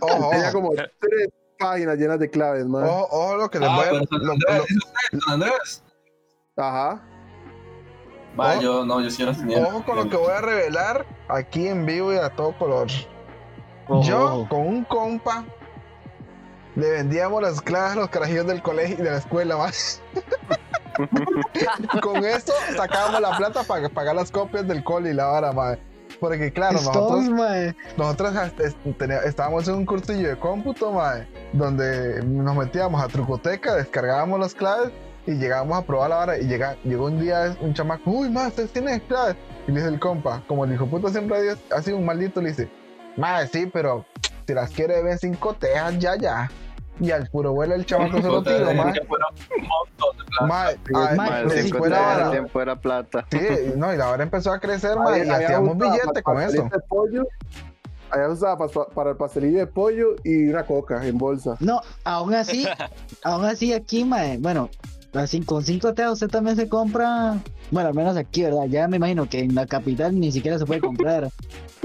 Ojo, Tenía ojo, como tres páginas llenas de claves, mae. ojo, ojo lo que les Ah, voy a... San Andrés, lo- ¿dice usted, San Andrés? Ajá. Mae, Oh. yo no, yo sí las tenía. Ojo con lo que voy a revelar aquí en vivo y a todo color. Yo con un compa le vendíamos las claves a los carajillos del colegio y de la escuela más. *laughs* con esto sacábamos la plata para pagar las copias del cole y la vara, madre. Porque claro, nosotros, Stones, mae. nosotros estábamos en un cursillo de cómputo, madre, donde nos metíamos a trucoteca, descargábamos las claves y llegábamos a probar la vara y llega, llegó un día un chamaco, uy, ma, ustedes tienen claves. Y le dice el compa, como el hijo puta siempre ha ha sido un maldito, le dice, madre, sí, pero si las quiere ven cinco tejas, ya, ya. Y al puro vuelo el chamaco se lo tiró, de ma. que fuera un montón de plata. Ma, Sí, ah, pero sí, si fuera tiempo era plata. Sí, no, y la hora empezó a crecer, Ahí- y hacíamos usaba billete para con eso. pollo. Allá usaba pa- pa- para el pastelillo de pollo y una coca en bolsa. No, aún así, *laughs* aún así aquí, mae, bueno, así con cinco teas usted también se compra, bueno, al menos aquí, ¿verdad? Ya me imagino que en la capital ni siquiera se puede comprar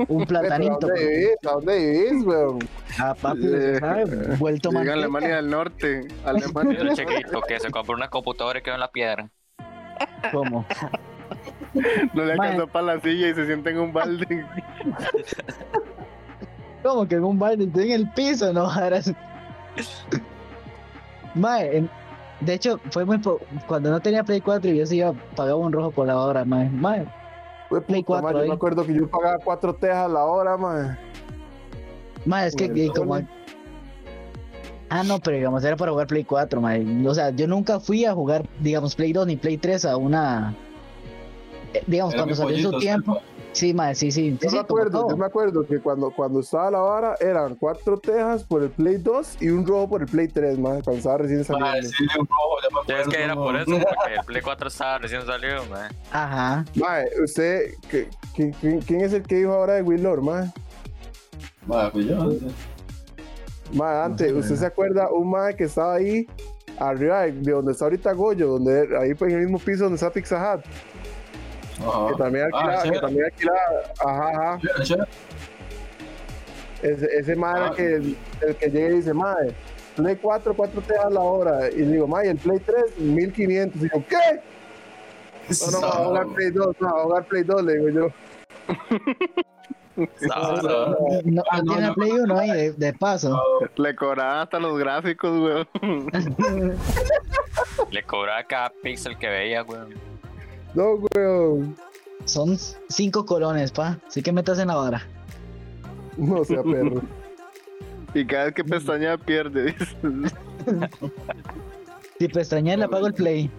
un ¿A platanito. dónde vivís? ¿A dónde vivís, weón? Ah, papi, usted sabe, vuelto Llega a. Alemania del Norte. *laughs* Alemania El chiquito que se compró una computadora y quedó en la piedra. ¿Cómo? *laughs* No le alcanzó para la silla y se sienta en un balde. *laughs* ¿Cómo que en un baile estoy en el piso? No, ahora. Mae, en- de hecho, fue muy po- cuando no tenía Play 4 y yo sí iba, pagaba un rojo por la hora, mae. Mae, Fue Play puta, 4 ma, Yo ahí. me acuerdo que yo pagaba cuatro tejas a la hora, man. mae, es que y como... Ah, no, pero digamos, era para jugar Play 4, mae. O sea, yo nunca fui a jugar, digamos, Play 2 ni Play 3 a una... eh, digamos, Era cuando salió en su tiempo. Sí, mae, sí, sí. Yo sí, me acuerdo, yo me acuerdo que cuando, cuando estaba la vara eran cuatro tejas por el Play 2 y un rojo por el Play 3, man, cuando estaba recién saliendo. Mae, sí, un rojo, ya me Sí, es acuerdo, que era no. por eso, *laughs* porque el Play 4 estaba recién salido, man. Ajá. Mae, usted, ¿qué- qué- quién, quién es el que dijo ahora de Willor, man? Mae, fui yo. Mae, antes, sé, ¿usted man. se acuerda un mae que estaba ahí arriba de, de donde está ahorita Goyo, donde ahí pues, en el mismo piso donde está Pizza Hut, Ajá. que también Ah, alquilaba, sí, que también alquilaba, ajá, ajá, sí, ese, ese mae era Ah. el que, el, el que llega y dice, mae, Play 4, 4 tejas la hora, y digo, mae, el Play 3, 1500, y digo, ¿qué? No, no, va a jugar Play 2, no, va a jugar Play 2, le digo yo. *laughs* Sábado. No, Ah, no no, tiene no. Play 1 ahí de, de paso. Le cobraban hasta los gráficos, weón. *laughs* Le cobraba cada pixel que veía, weón. No, weón. Son cinco colones, pa. Así que metas en la vara. No sea perro. Y cada vez que pestañea pierde. Si pestañeas, le apago el Play.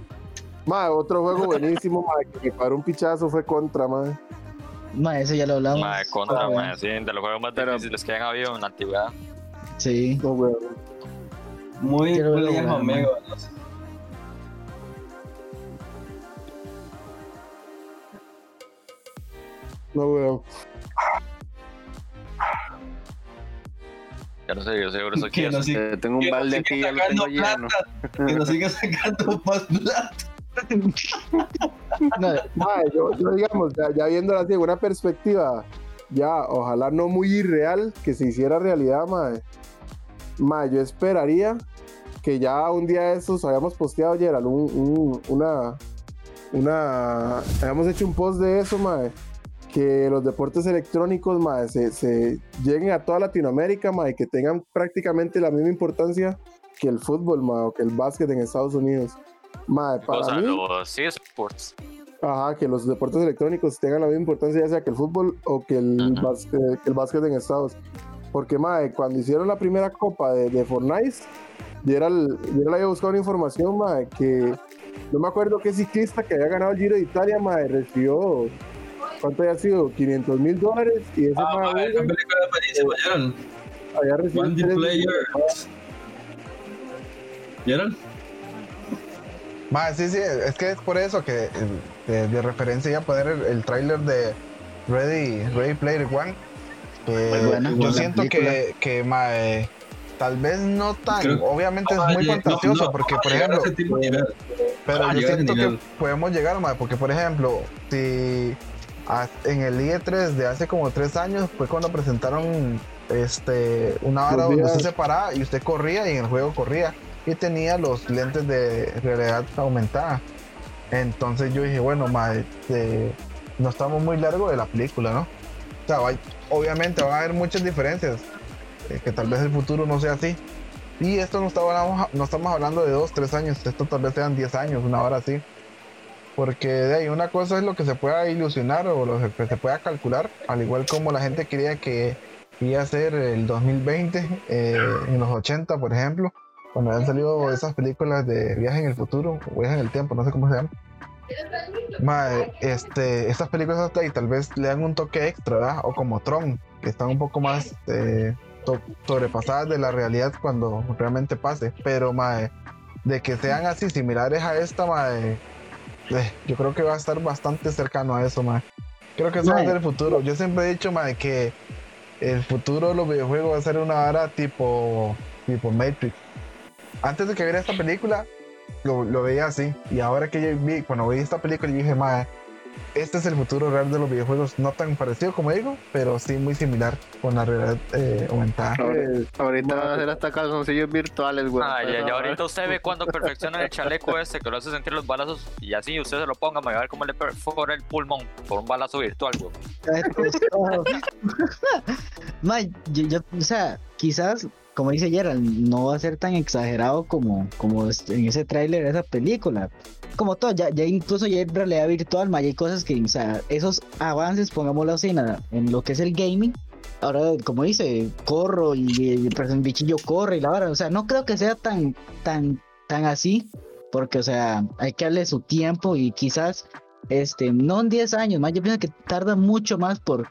Mae, otro juego buenísimo, mae, que me paró un pichazo fue contra, mae. Ma, eso ya lo hablamos. Mae, contra, Ah, mae, sí, de los juegos más Pero- difíciles que han habido en la antigüedad. Sí. No, weón. Muy amigo. no sé. No, weón. Ya no sé, yo seguro eso *laughs* Que nos Eh, tengo un balde aquí, ya lo tengo lleno. Que nos siga sacando *laughs* más plata. No, Mae, yo, yo, digamos, ya, ya viéndolo así, en una perspectiva, ya, ojalá no muy irreal, que se hiciera realidad, mae. Mae, yo esperaría que ya un día de estos habíamos posteado, Gerald, un, un- una, una, habíamos hecho un post de eso, mae, que los deportes electrónicos, mae, se, se lleguen a toda Latinoamérica, mae, y que tengan prácticamente la misma importancia que el fútbol, mae, o que el básquet en Estados Unidos. Mae, para Cosa, mí, los eSports. Ajá, que los deportes electrónicos tengan la misma importancia ya sea que el fútbol o que el, Ajá. básquet, que el básquet en Estados. Porque, mae, cuando hicieron la primera copa de, de Fortnite, yo era, el- yo era la había buscado una información, mae, que no me acuerdo qué ciclista que había ganado el Giro de Italia, mae, recibió, ¿cuánto había sido? 500 mil dólares y ese Ah, la película había recibido One tres- Players. Gerald, Mae, sí, sí, es que es por eso que eh, de, de referencia ya poner el, el tráiler de Ready, Ready Player One. Muy buena, yo siento película. que, que mae, tal vez no tan, Creo- obviamente no, es muy no, fantasioso, no, porque no, por ejemplo, de pero yo siento que podemos llegar, mae, porque por ejemplo, si en el IE3 de hace como tres años fue cuando presentaron este una vara donde usted se paraba y usted corría y en el juego corría y tenía los lentes de realidad aumentada. Entonces yo dije, bueno, mae, este, no estamos muy largo de la película, ¿no? O sea, va- obviamente van a haber muchas diferencias, eh, que tal vez el futuro no sea así. Y esto no, estamos, no estamos hablando de dos, tres años, esto tal vez sean 10 años, una hora así. Porque de ahí una cosa es lo que se pueda ilusionar o lo que se pueda calcular, al igual como la gente quería que iba a ser el 2020, eh, en los 80, por ejemplo, cuando habían salido esas películas de viaje en el futuro, o viaje en el tiempo, no sé cómo se llama. Mae, este, estas películas hasta ahí tal vez le dan un toque extra, ¿verdad? O como Tron, que están un poco más eh, sobrepasadas de la realidad cuando realmente pase. Pero, mae, de que sean así similares a esta, mae, eh, yo creo que va a estar bastante cercano a eso, mae. Creo que eso va a ser el futuro. Yo siempre he dicho, mae, que el futuro de los videojuegos va a ser una vara tipo, tipo Matrix. Antes de que viera esta película, lo, lo veía así. Y ahora que yo vi, cuando vi esta película, yo dije, mae, este es el futuro real de los videojuegos. No tan parecido como digo, pero sí muy similar con la realidad eh, aumentada. Ahorita van a hacer hasta calzoncillos virtuales, güey. Ah, ya, ya ahorita usted ve cuando perfecciona el chaleco este que lo hace sentir los balazos y así usted se lo ponga, me va a ver cómo le perfora el pulmón por un balazo virtual, güey. *laughs* Ma, yo, yo- o sea, quizás, como dice Gerald, no va a ser tan exagerado como, como es- en ese tráiler de esa película. Como todo, ya, ya incluso ya en realidad virtual, ma, ya hay cosas que, o sea, esos avances, pongámoslo así, nada, en lo que es el gaming. Ahora, como dice, corro y el person- bichillo corre y la hora, o sea, no creo que sea tan, tan, tan así, porque, o sea, hay que darle su tiempo y quizás, este, no en 10 años, más yo pienso que tarda mucho más por,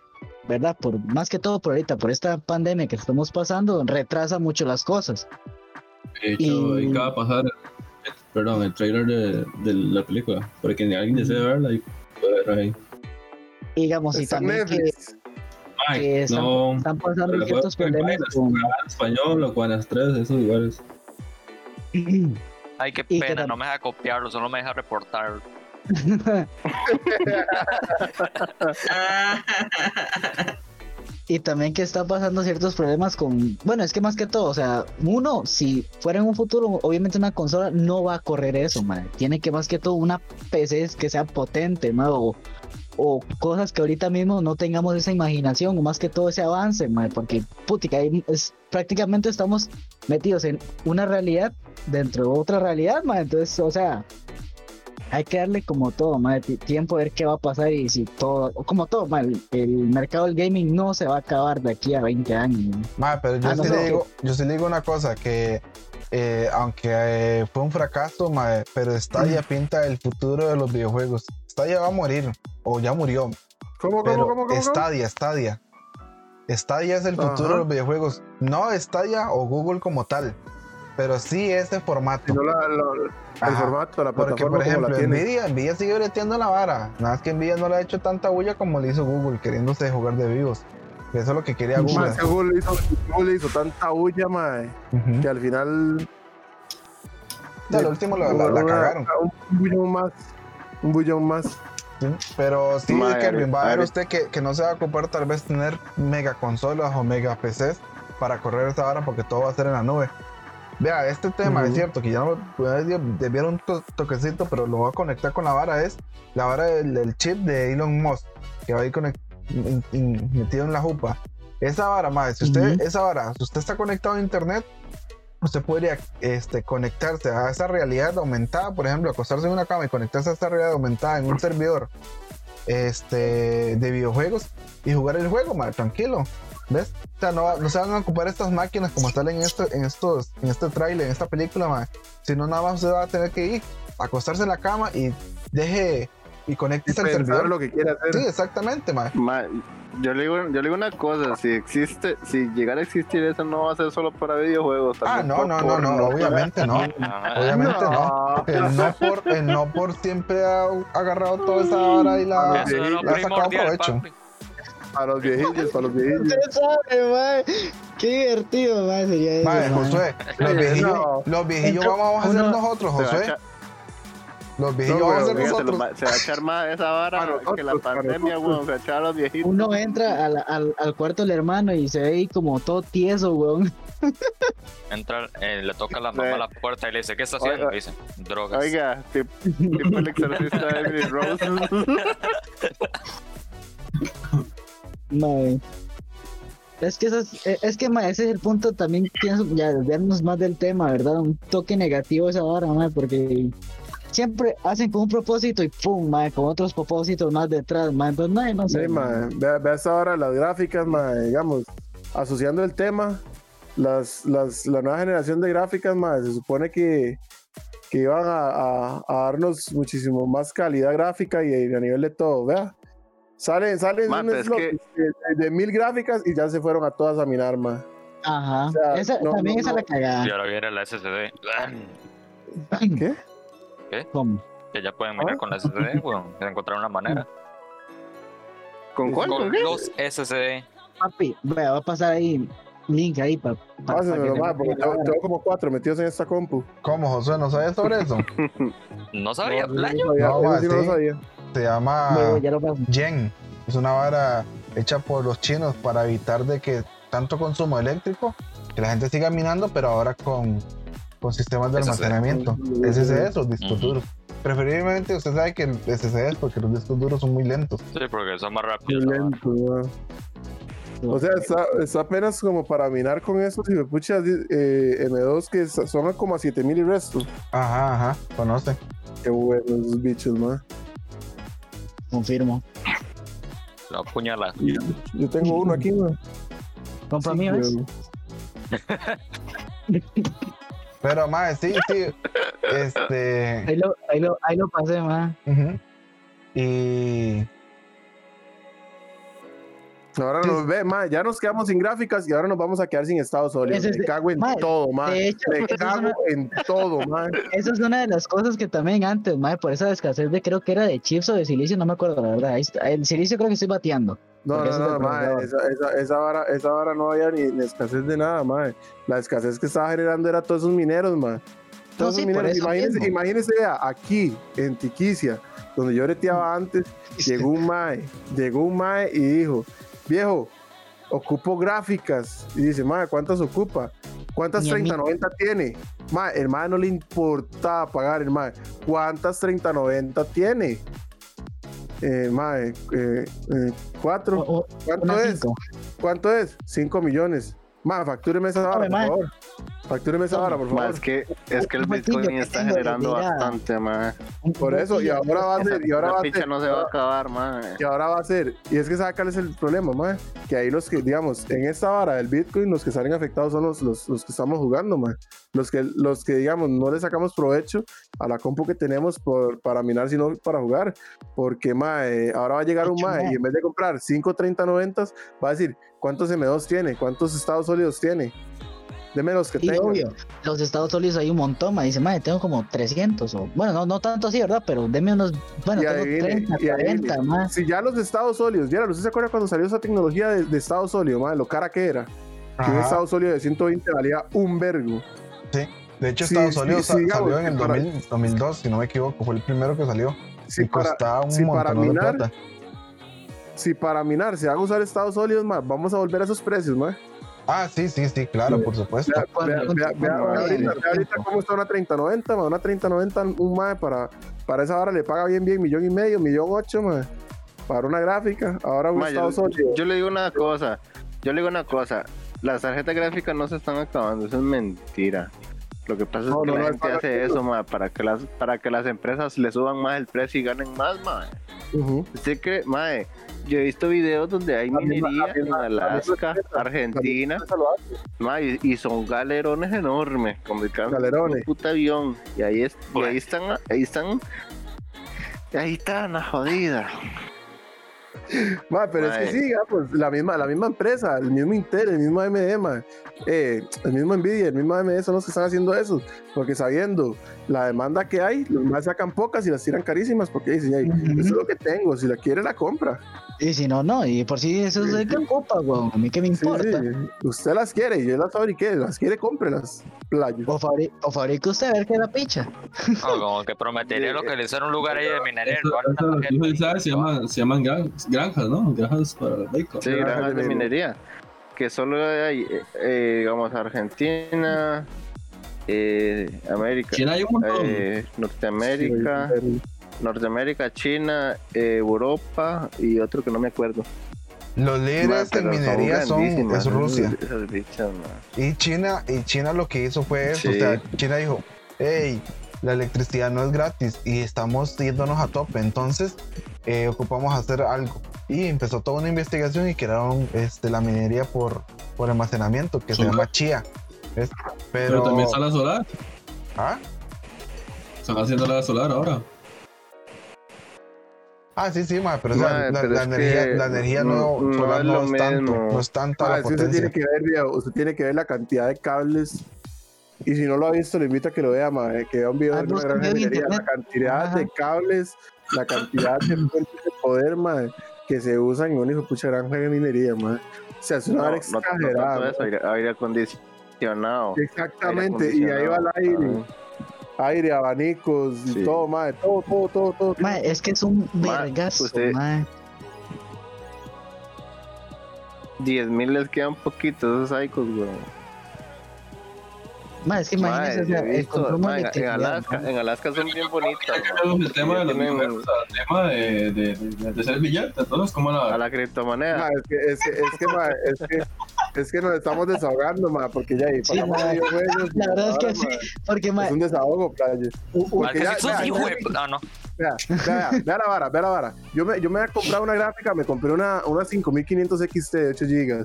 ¿verdad? Por más que todo por ahorita, por esta pandemia que estamos pasando, retrasa mucho las cosas. De hecho, Y- acaba de pasar, perdón, el trailer de, de la película. Para que alguien desee verla y puede ver ahí. Digamos, y también que. Ay, que están, no. están pasando ciertos problemas puede- con... español o con las tres, esos lugares. *clears throat* Ay, qué Y que pena, tam- no me deja copiarlo, solo me deja reportar. Y también que está pasando ciertos problemas con, bueno, es que más que todo, o sea, uno, si fuera en un futuro, obviamente una consola no va a correr eso, man. Tiene que más que todo una PC que sea potente. O, o cosas que ahorita mismo no tengamos esa imaginación o más que todo ese avance, mae, porque putica, es, prácticamente estamos metidos en una realidad dentro de otra realidad, mae, entonces, o sea, hay que darle como todo, ti- tiempo a ver qué va a pasar y si todo, o como todo, mae, el, mercado del gaming no se va a acabar de aquí a 20 años. mae. Ma, pero yo, Ah, sí no, le que- digo, yo sí le digo una cosa, que eh, aunque eh, fue un fracaso, ma, pero Stadia pinta el futuro de los videojuegos. Stadia va a morir, o ya murió, ¿Cómo, pero cómo, cómo, cómo? Stadia, Stadia. Stadia es el Ajá. futuro de los videojuegos. No Stadia o Google como tal, pero sí ese formato. Si no la- la- el formato, la Porque, plataforma por como ejemplo, la. Nvidia, Nvidia sigue breteando la vara. Nada más que Nvidia no le ha hecho tanta bulla como le hizo Google, queriéndose jugar de vivos. Eso es lo que quería Google. es que Google hizo, Google hizo tanta bulla, mae, que al final Ya, lo último la, la- la una- cagaron. Un bullón más. Un bullón más. Sí, Pero sí, Madre, Kevin, va a ver usted que, que no se va a ocupar tal vez tener mega consolas o mega PCs para correr esta vara porque todo va a ser en la nube. Vea, este tema es cierto que ya no debieron un to- toquecito, pero lo voy a conectar con la vara. Es la vara del, del chip de Elon Musk que va a ir conect- in- in- metido en la jupa. Esa vara, madre, si usted, esa vara, si usted está conectado a internet, usted podría este, conectarse a esa realidad aumentada, por ejemplo, acostarse en una cama y conectarse a esa realidad aumentada en un servidor este, de videojuegos y jugar el juego, madre, tranquilo. ¿Ves? O sea, no, no se van a ocupar estas máquinas como salen en, este, en, estos, en este trailer, en esta película, madre. sino nada más se va a tener que ir, acostarse en la cama y deje y Y conecte al servidor. lo que quiere hacer. Sí, exactamente, madre. Ma, yo, le digo, yo le digo una cosa, si existe, si llegara a existir eso no va a ser solo para videojuegos. Ah, no, no, no, *laughs* no, obviamente no. Obviamente no. El no por, el no por siempre ha agarrado toda esa hora y la, ha sacado provecho. Para los viejillos, para los viejillos. Usted sabe, mae, qué divertido, mae, sería eso. Madre, mae. Josué, los viejillos, no. los viejillos vamos a hacer uno- nosotros, Josué. Los viejillos No, vamos a hacer lo nosotros. se va a echar más esa vara nosotros, que la pandemia, weón. Se va a echar a los viejitos. Uno entra al, al, al cuarto del hermano y se ve ahí como todo tieso, weón. Entra, eh, le toca la mamá a la puerta y le dice, ¿qué está haciendo? Oiga. Le dice, drogas. Oiga, tip- tipo el exorcista de Emily Rose. *laughs* *laughs* Mae. Es que, eso es, eh, es que mae, ese es el punto también, pienso, ya desviarnos más del tema, ¿verdad? Un toque negativo esa hora, mae, porque siempre hacen con un propósito y pum, mae, con otros propósitos más detrás, mae. Entonces, mae, no sé. Sí, mae. Vea, vea hasta ahora las gráficas, mae, digamos, asociando el tema, las, las, la nueva generación de gráficas, mae, se supone que, que iban a, a- a darnos muchísimo más calidad gráfica y, a nivel de todo, vea. Salen, salen Ma, slots que- de, de mil gráficas y ya se fueron a todas a minar, mae. Ajá. o sea, esa, no, también no, esa no. la cagada. Y ahora viene la SSD. *clears throat* ¿Qué? ¿Cómo? Que ya pueden mirar con la SSD, *laughs* weón. Se encontraron una manera. ¿Con cuál? ¿Con qué? los SSD. Papi, vea, va a pasar ahí link ahí para. Pásenmelo, mae, porque tengo, tengo como cuatro metidos en esta compu. ¿Cómo, Josué? ¿No sabes sobre eso? *laughs* No sabía, No, playo. no sabía, No, sí lo sabía. Se llama paso. Yen. Es una vara hecha por los chinos para evitar de que tanto consumo eléctrico, que la gente siga minando, pero ahora con, con sistemas de almacenamiento. SSD o discos duros. Preferiblemente usted sabe que el SSD es porque los discos duros son muy lentos. Sí, porque son más rápidos. ¿no? lento. O sea, está, está apenas como para minar con esos y me pucha eh, M2 que son como a 7000 y resto. Ajá, ajá, conoce. Qué buenos esos bichos, man. Confirmo. La puñalada. Yo tengo uno aquí, man. Compra Sí, mío, ¿ves? *laughs* pero- más, sí, sí. Este. Ahí lo, ahí lo, ahí lo pasé, man. ujú. Y. Ahora Sí. nos ve, man, ya nos quedamos sin gráficas y ahora nos vamos a quedar sin estado sólido. Es- Me cago en man, todo, man. de hecho, Me cago una- en todo, man. Esa es una de las cosas que también antes, mae, por esa escasez de creo que era de chips o de silicio, no me acuerdo la verdad. El silicio creo que estoy bateando. No, no, no, procesador. esa, esa, esa, vara, esa vara no había ni, ni escasez de nada, man. La escasez que estaba generando era todos esos mineros, man. Todos sí, esos por mineros. Imagínense, imagínense vea, aquí, en Tiquicia, donde yo breteaba antes, *laughs* llegó un mae, llegó un mae y dijo, viejo, ocupo gráficas. Y dice, mae, ¿cuántas ocupa? ¿Cuántas Ni a mí. 3090 tiene? Mae, el no le importaba pagar el. ¿Cuántas 3090 tiene? eh, eh, eh, cuatro. O- o- ¿Cuánto es? cinco. ¿Cuánto es? 5 millones. Mae, factúreme esa Tome, por favor. Factúreme esa vara, por Ma, favor. es que, es que el Bitcoin está generando bastante, ma. Por eso, y ahora va a ser, y ahora La va a picha ser. no se va a acabar, ma. Y ahora va a ser, y es que sabe cuál es el problema, mae, que ahí los que, digamos, en esta vara del Bitcoin, los que salen afectados son los, los, los que estamos jugando, mae. Los que, los que, digamos, no le sacamos provecho a la compu que tenemos por, para minar, sino para jugar. Porque, mae, ahora va a llegar un mae. y en vez de comprar 5 30 90, va a decir, ¿cuántos M2 tiene? ¿Cuántos estados sólidos tiene? Deme los que Y tenga. obvio, los Estados Unidos hay un montón, ma. Dice, madre, tengo como 300. O, bueno, no, no tanto así, ¿verdad? Pero deme unos, bueno, Y tengo adivine, 30, y adivine. 40, más. Si ya los estados sólidos, ya ¿usted se acuerda cuando salió esa tecnología de, de estado sólido, mae? Lo cara que era. Que un Ajá. estado sólido de 120 valía un vergo. De hecho, Sí, Estados sí, Unidos sí, digamos, salió en el para- 2000 2002, si no me equivoco, fue el primero que salió. Si y para, costaba un si para montón de minar- plata. si para minar se haga usar estados sólidos, mae, vamos a volver a esos precios, mae. Ah, sí, sí, sí, claro, por supuesto. Ahorita, cómo está una 3090, mae, una 3090, un mae para, para esa hora le paga bien, bien, millón y medio, millón ocho, mae. Para una gráfica, ahora un Ma, estado yo, sólido. yo le digo una cosa, yo le digo una cosa, las tarjetas gráficas no se están acabando, eso es mentira. Lo que pasa es No, que no, la no, gente hace eso, ma, para que las para que las empresas le suban más el precio y ganen más, ma. Ujú. ¿Usted cree, mae? Yo he visto videos donde hay minería misma- en misma Alaska, Argentina, ma, y, y son galerones enormes, como el Galerones. un puto avión. Y ahí, es, y ahí están, ahí están, ahí están las jodidas. Ma, pero es que sí, pues la misma, la misma empresa, el mismo Intel, el mismo AMD, ma, eh, el mismo Nvidia, el mismo AMD son los que están haciendo eso, porque sabiendo la demanda que hay, los más sacan pocas y las tiran carísimas, porque dicen, "Ey, Ujú. eso es lo que tengo, si la quiere la compra. Y si no, no. Y por si eso Sí, es que ocupa, weón. A mí qué me importa. sí, usted las quiere, y yo las fabriqué, las quiere, cómprelas, playo. O, fabri o fabrique usted a ver qué es la picha. No, como que prometería localizar un lugar ahí de minería. La de se llaman, se llaman gran- granjas, ¿no? Granjas para el bacon. Sí, Granjas granjas de de minería. Que solo hay, eh, eh, digamos, Argentina, eh, América, China hay un montón. eh, Norteamérica, Norteamérica, China, eh, Europa y otro que no me acuerdo. Los líderes de minería son, es Rusia. esas- bichas. Y China, y China lo que hizo fue eso. Sí. O sea, China dijo, hey, la electricidad no es gratis y estamos yéndonos a tope. Entonces, eh, ocupamos hacer algo. Y empezó toda una investigación y crearon este, la minería por, por almacenamiento que se llama. Pero, Pero, también está la solar. ¿Ah? Están haciendo la solar ahora. Ah, sí, sí, ma, pero, o sea, Ma, la, pero la energía, la energía no- no, no es no es tanto, no es tanta Ah, la si usted potencia. tiene que ver, vea, usted tiene que ver la cantidad de cables. Y si no lo ha visto, le invito a que lo vea, ma, eh, que vea un video Ah, de una gran minería, la cantidad Ajá. de cables, la cantidad de *clears throat* fuentes de poder, ma, que se usan en una hijo de pucha granja de minería, ma. O sea, es una No, vara no, no exagerada. eso, ma. aire, aire acondicionado. Exactamente, aire y ahí va el aire, acondicionado. Aire, abanicos, y Sí. todo, ma, todo, todo, todo, todo. Ma, es que es un vergazo, usted- ma. 10.000 les quedan poquitos esos icos, weón. Ma, es que o sea, el consumo en, Alaska, en Alaska son bien bonitas. El tema de los Tienen números, el tema de, de, de, de ser entonces como A la... la criptomoneda. Ma, es que, es que, es que, ma, es que, es que nos estamos desahogando, ma, porque ya ahí Sí, ma. La verdad es que sí, porque, ma, Es un desahogo, playa. Porque que ya- si hijo de- Ah, no. Vea, vea, vea la vara, vea la vara. Yo me, yo me había comprado una gráfica, me compré una, una 5500 XT de 8 GB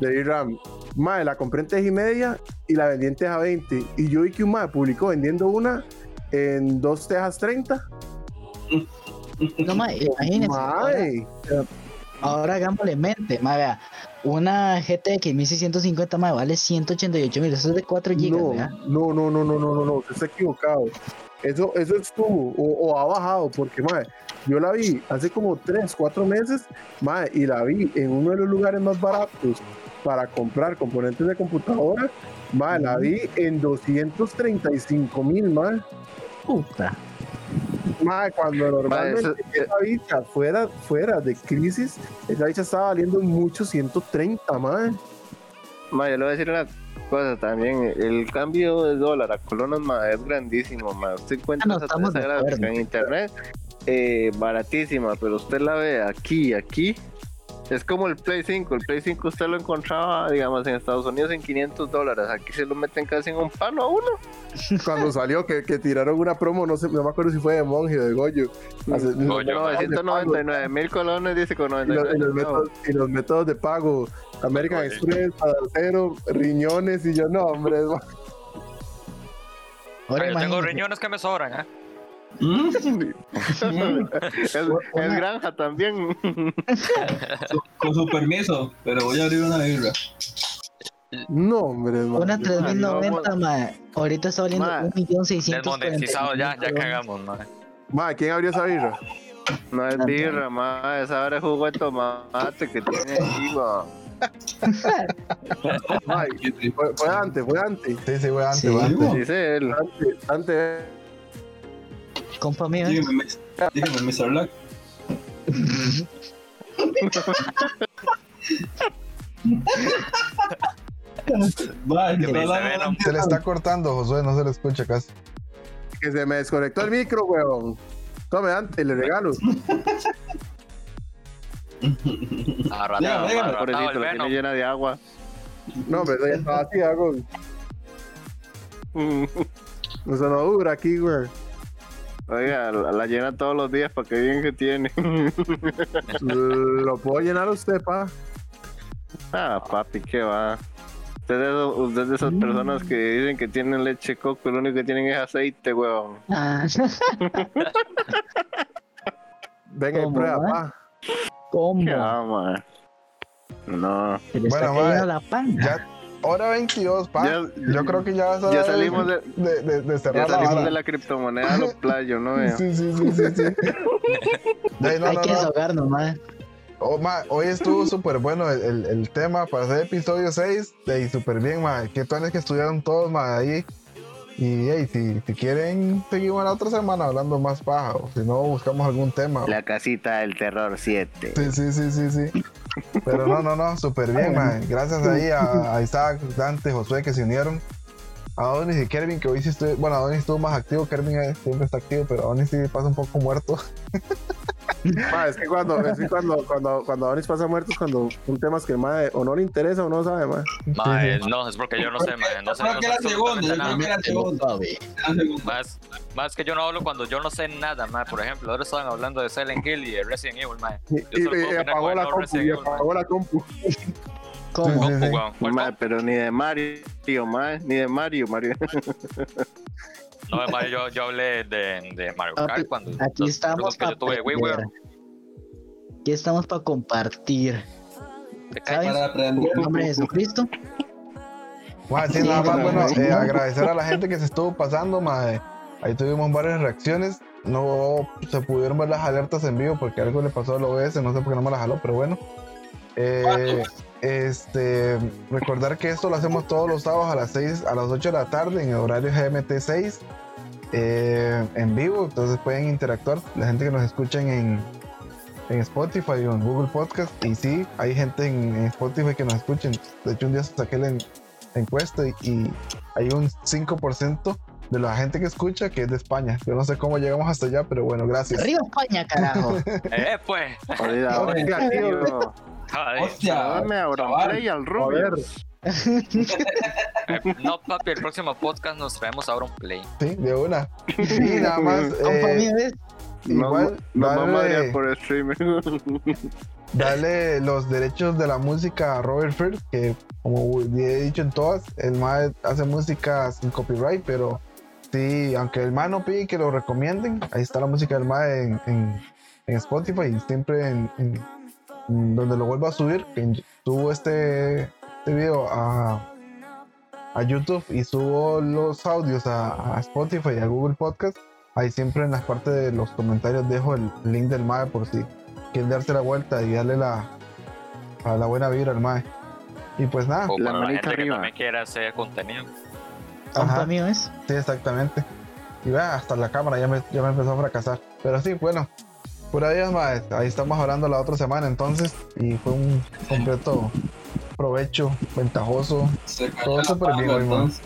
de RAM. Mae, la compré en Teja y media y la vendí en Teja 20. Y yo vi que un mae publicó vendiendo una en 2 Tejas 30. *laughs* no, ma, imagínese. ahora- Mae, Ahora hagámosle mente, ma, vea, una GTX 1650 ma, vale 188 mil, eso es de 4 GB, no, vea. no, no, no, no, no, no, no, usted está equivocado. Eso, eso estuvo o, o ha bajado porque, mae, yo la vi hace como 3, 4 meses, mae, y la vi en uno de los lugares más baratos para comprar componentes de computadora, mae, la vi en 235 mil, mae. Puta. Mae, cuando normalmente eso- esa bicha fuera, fuera de crisis, esa bicha estaba valiendo mucho 130, mae. Ma, yo le voy a decir una cosa también. El cambio de dólar a colones ma, es grandísimo. Ma. Usted encuentra Ah, no, esa, gráfica en internet eh, baratísima, pero usted la ve aquí y aquí. Es como el Play 5. El Play 5 usted lo encontraba, digamos, en Estados Unidos en 500 dólares. Aquí se lo meten casi en un palo a uno. *laughs* Cuando salió que, que tiraron una promo, no sé, no me acuerdo si fue de Monje o de Goyo. Hace- Goyo. 999 mil colones, dice con Y los, y 99 los métodos, y los métodos de pago, American Goyo. Express, Cero, riñones, y yo, no, hombre, es- Ahora Yo tengo riñones que me sobran, ¿eh? Mm, es, *laughs* es granja también. Con su permiso, pero voy a abrir una birra. no, hombre, es- Una Yo- 3090, mae. Ahorita está valiendo Mae. 1.640.000. Desmonetizado, ya, ya cagamos, man. Ma, ¿quién abrió esa birra? No es birra, más. Esa ahora es jugo de tomate que tiene encima. *laughs* Ma, fue, fue antes, fue antes. Sí, sí, güey, antes, Sí. güey, antes. Dice él. Antes, antes. Compa mío. Dígame, Mr. Black. Va, Que ¿qué me Venom. Se le está cortando, Josué, no se le escucha casi. Que se me desconectó el micro, weón. Tome antes, le regalo. *laughs* Arratado, Pobrecito, el la tiene llena de agua. No, hombre, eso ya estaba así, hago. Eso no dura aquí, güey. Oiga, la, la llena todos los días para que bien que tiene. *laughs* Lo puedo llenar a usted, pa. ah, papi, ¿qué va? Usted es, de esos- usted es de esas personas que dicen que tienen leche coco y lo único que tienen es aceite, weón. Ah, *laughs* Venga y ¿Cómo, prueba, va? pa. ¿Cómo? ¿Qué va, man? No. Se le está Bueno, mae, la pan. Ya, hora 22, pa. Ya- Yo creo que ya vas a Ya salimos de, de, de, de cerrar ya la salimos vara. de la criptomoneda a los playos, ¿no? vea? Sí, sí, sí, sí, sí. *laughs* Ya, no, Hay no, que no. desahogarnos, mae. Oh, ma, hoy estuvo súper bueno el, el, el tema para hacer episodio 6. Y súper bien, ma. Qué tones que estudiaron todos, ma, ahí. Y hey, si, si quieren, seguimos la otra semana hablando más paja. O si no, buscamos algún tema. La casita del terror 7. Sí, sí, sí, sí, sí. Pero no, no, no, súper bien. Gracias ahí a, a Isaac, Dante, Josué que se unieron. A Donis y Kervin, que hoy sí estuvo, bueno, Donis estuvo más activo, Kervin eh, siempre está activo, pero Donis sí pasa un poco muerto. *laughs* *laughs* Ma, es que cuando, es que cuando, cuando, cuando Adonis pasa muerto es cuando son temas que mae, o no le interesa o no sabe, ma. Mae, no, es porque yo no sé, mae. No sé, no que sé absolutamente yo nada. Era segundo. Más, más que yo no hablo cuando yo no sé nada, mae. Por ejemplo, ahora estaban hablando de Silent Hill y de Resident Evil, mae. Y, Yo y- y opinar apagó la compu, y Evil, mae. apagó la compu. ¿Cómo? Weón. ¿Cuál Ma, pero ni de Mario, ma, ni de Mario, Mario. *laughs* No, mae, yo, yo hablé de, de Mario Papi, Kart cuando Aquí los estamos para. Aquí estamos para compartir. ¿Sabes? Para aprender. En nombre de Jesucristo. Ma, sí, Sí, nada más, bueno, eh, agradecer a la gente que se estuvo pasando, ma. eh. Ahí tuvimos varias reacciones. No se pudieron ver las alertas en vivo porque algo le pasó al OBS, no sé por qué no me las jaló, pero bueno. Eh, este, recordar que esto lo hacemos todos los sábados a las 6, a las 8 de la tarde en el horario GMT 6 eh, en vivo, entonces pueden interactuar la gente que nos escuchen en, en Spotify o en Google Podcast y sí, hay gente en, en Spotify que nos escuchen. De hecho un día saqué la, en- encuesta y, y hay un 5% de la gente que escucha que es de España. Yo no sé cómo llegamos hasta allá, pero bueno, gracias. Arriba España, carajo. *laughs* Eh, pues. Hostia. Joder. A chaval. Auronplay y al A rubio. Eh, no, papi, el próximo podcast nos traemos ahora un play. Sí, de una. Y nada *laughs* más. Eh, igual, a madrear por *laughs* streaming. Dale los derechos de la música a Robert Firth, que como he dicho en todas, el MAE hace música sin copyright, pero sí, aunque el MAE no pide que lo recomienden, ahí está la música del MAE en, en- en Spotify y siempre en, en- en donde lo vuelva a subir, que subo este, este video a, a YouTube y subo los audios a, a Spotify y a Google Podcast, ahí siempre en la parte de los comentarios dejo el link del MAE por si quieren darse la vuelta y darle la, a la buena vibra al MAE. Y pues nada, O La la gente que arriba. también quiera hacer contenido. Mío, ¿es? sí, exactamente. Y vea, hasta la cámara ya me, ya me empezó a fracasar. Pero sí, bueno, por ahí, MAE, ahí estamos hablando la otra semana entonces. Y fue un completo provecho, ventajoso. Se Todo súper bien hoy, entonces.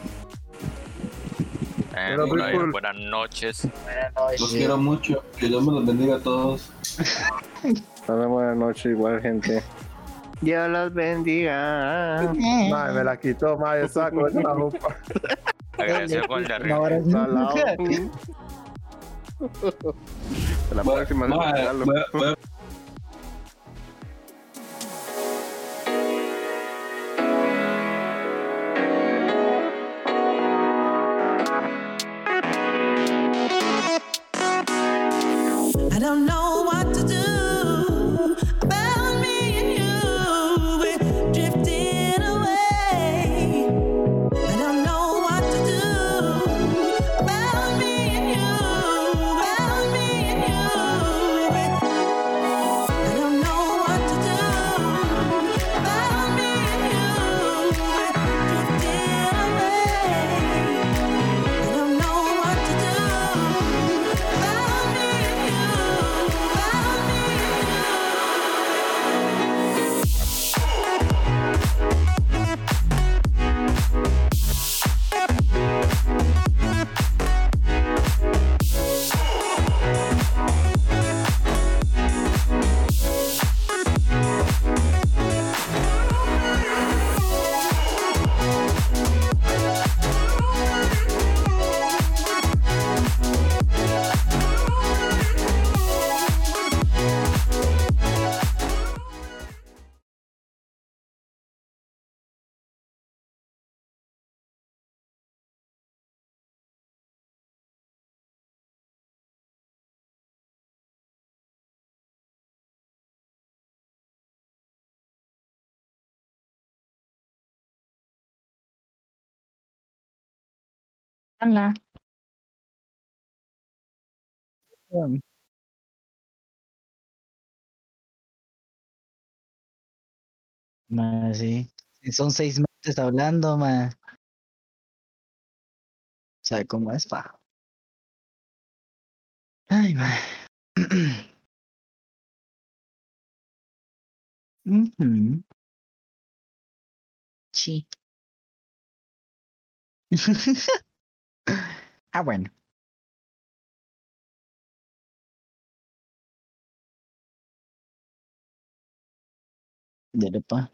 Eh, people. buenas noches. Los quiero mucho. Que Dios me los bendiga a todos. Buenas noches, igual, gente. Dios los bendiga. Mae, me la quitó, estaba con esa jupa. Agradecido con el de arriba. *laughs* La próxima Hola. Ma, sí. Son seis meses hablando, ma. ¿Sabe cómo es, pa? Ay, ma. *clears throat* Ujú. Sí. *laughs* ah, bueno. Dale, pa.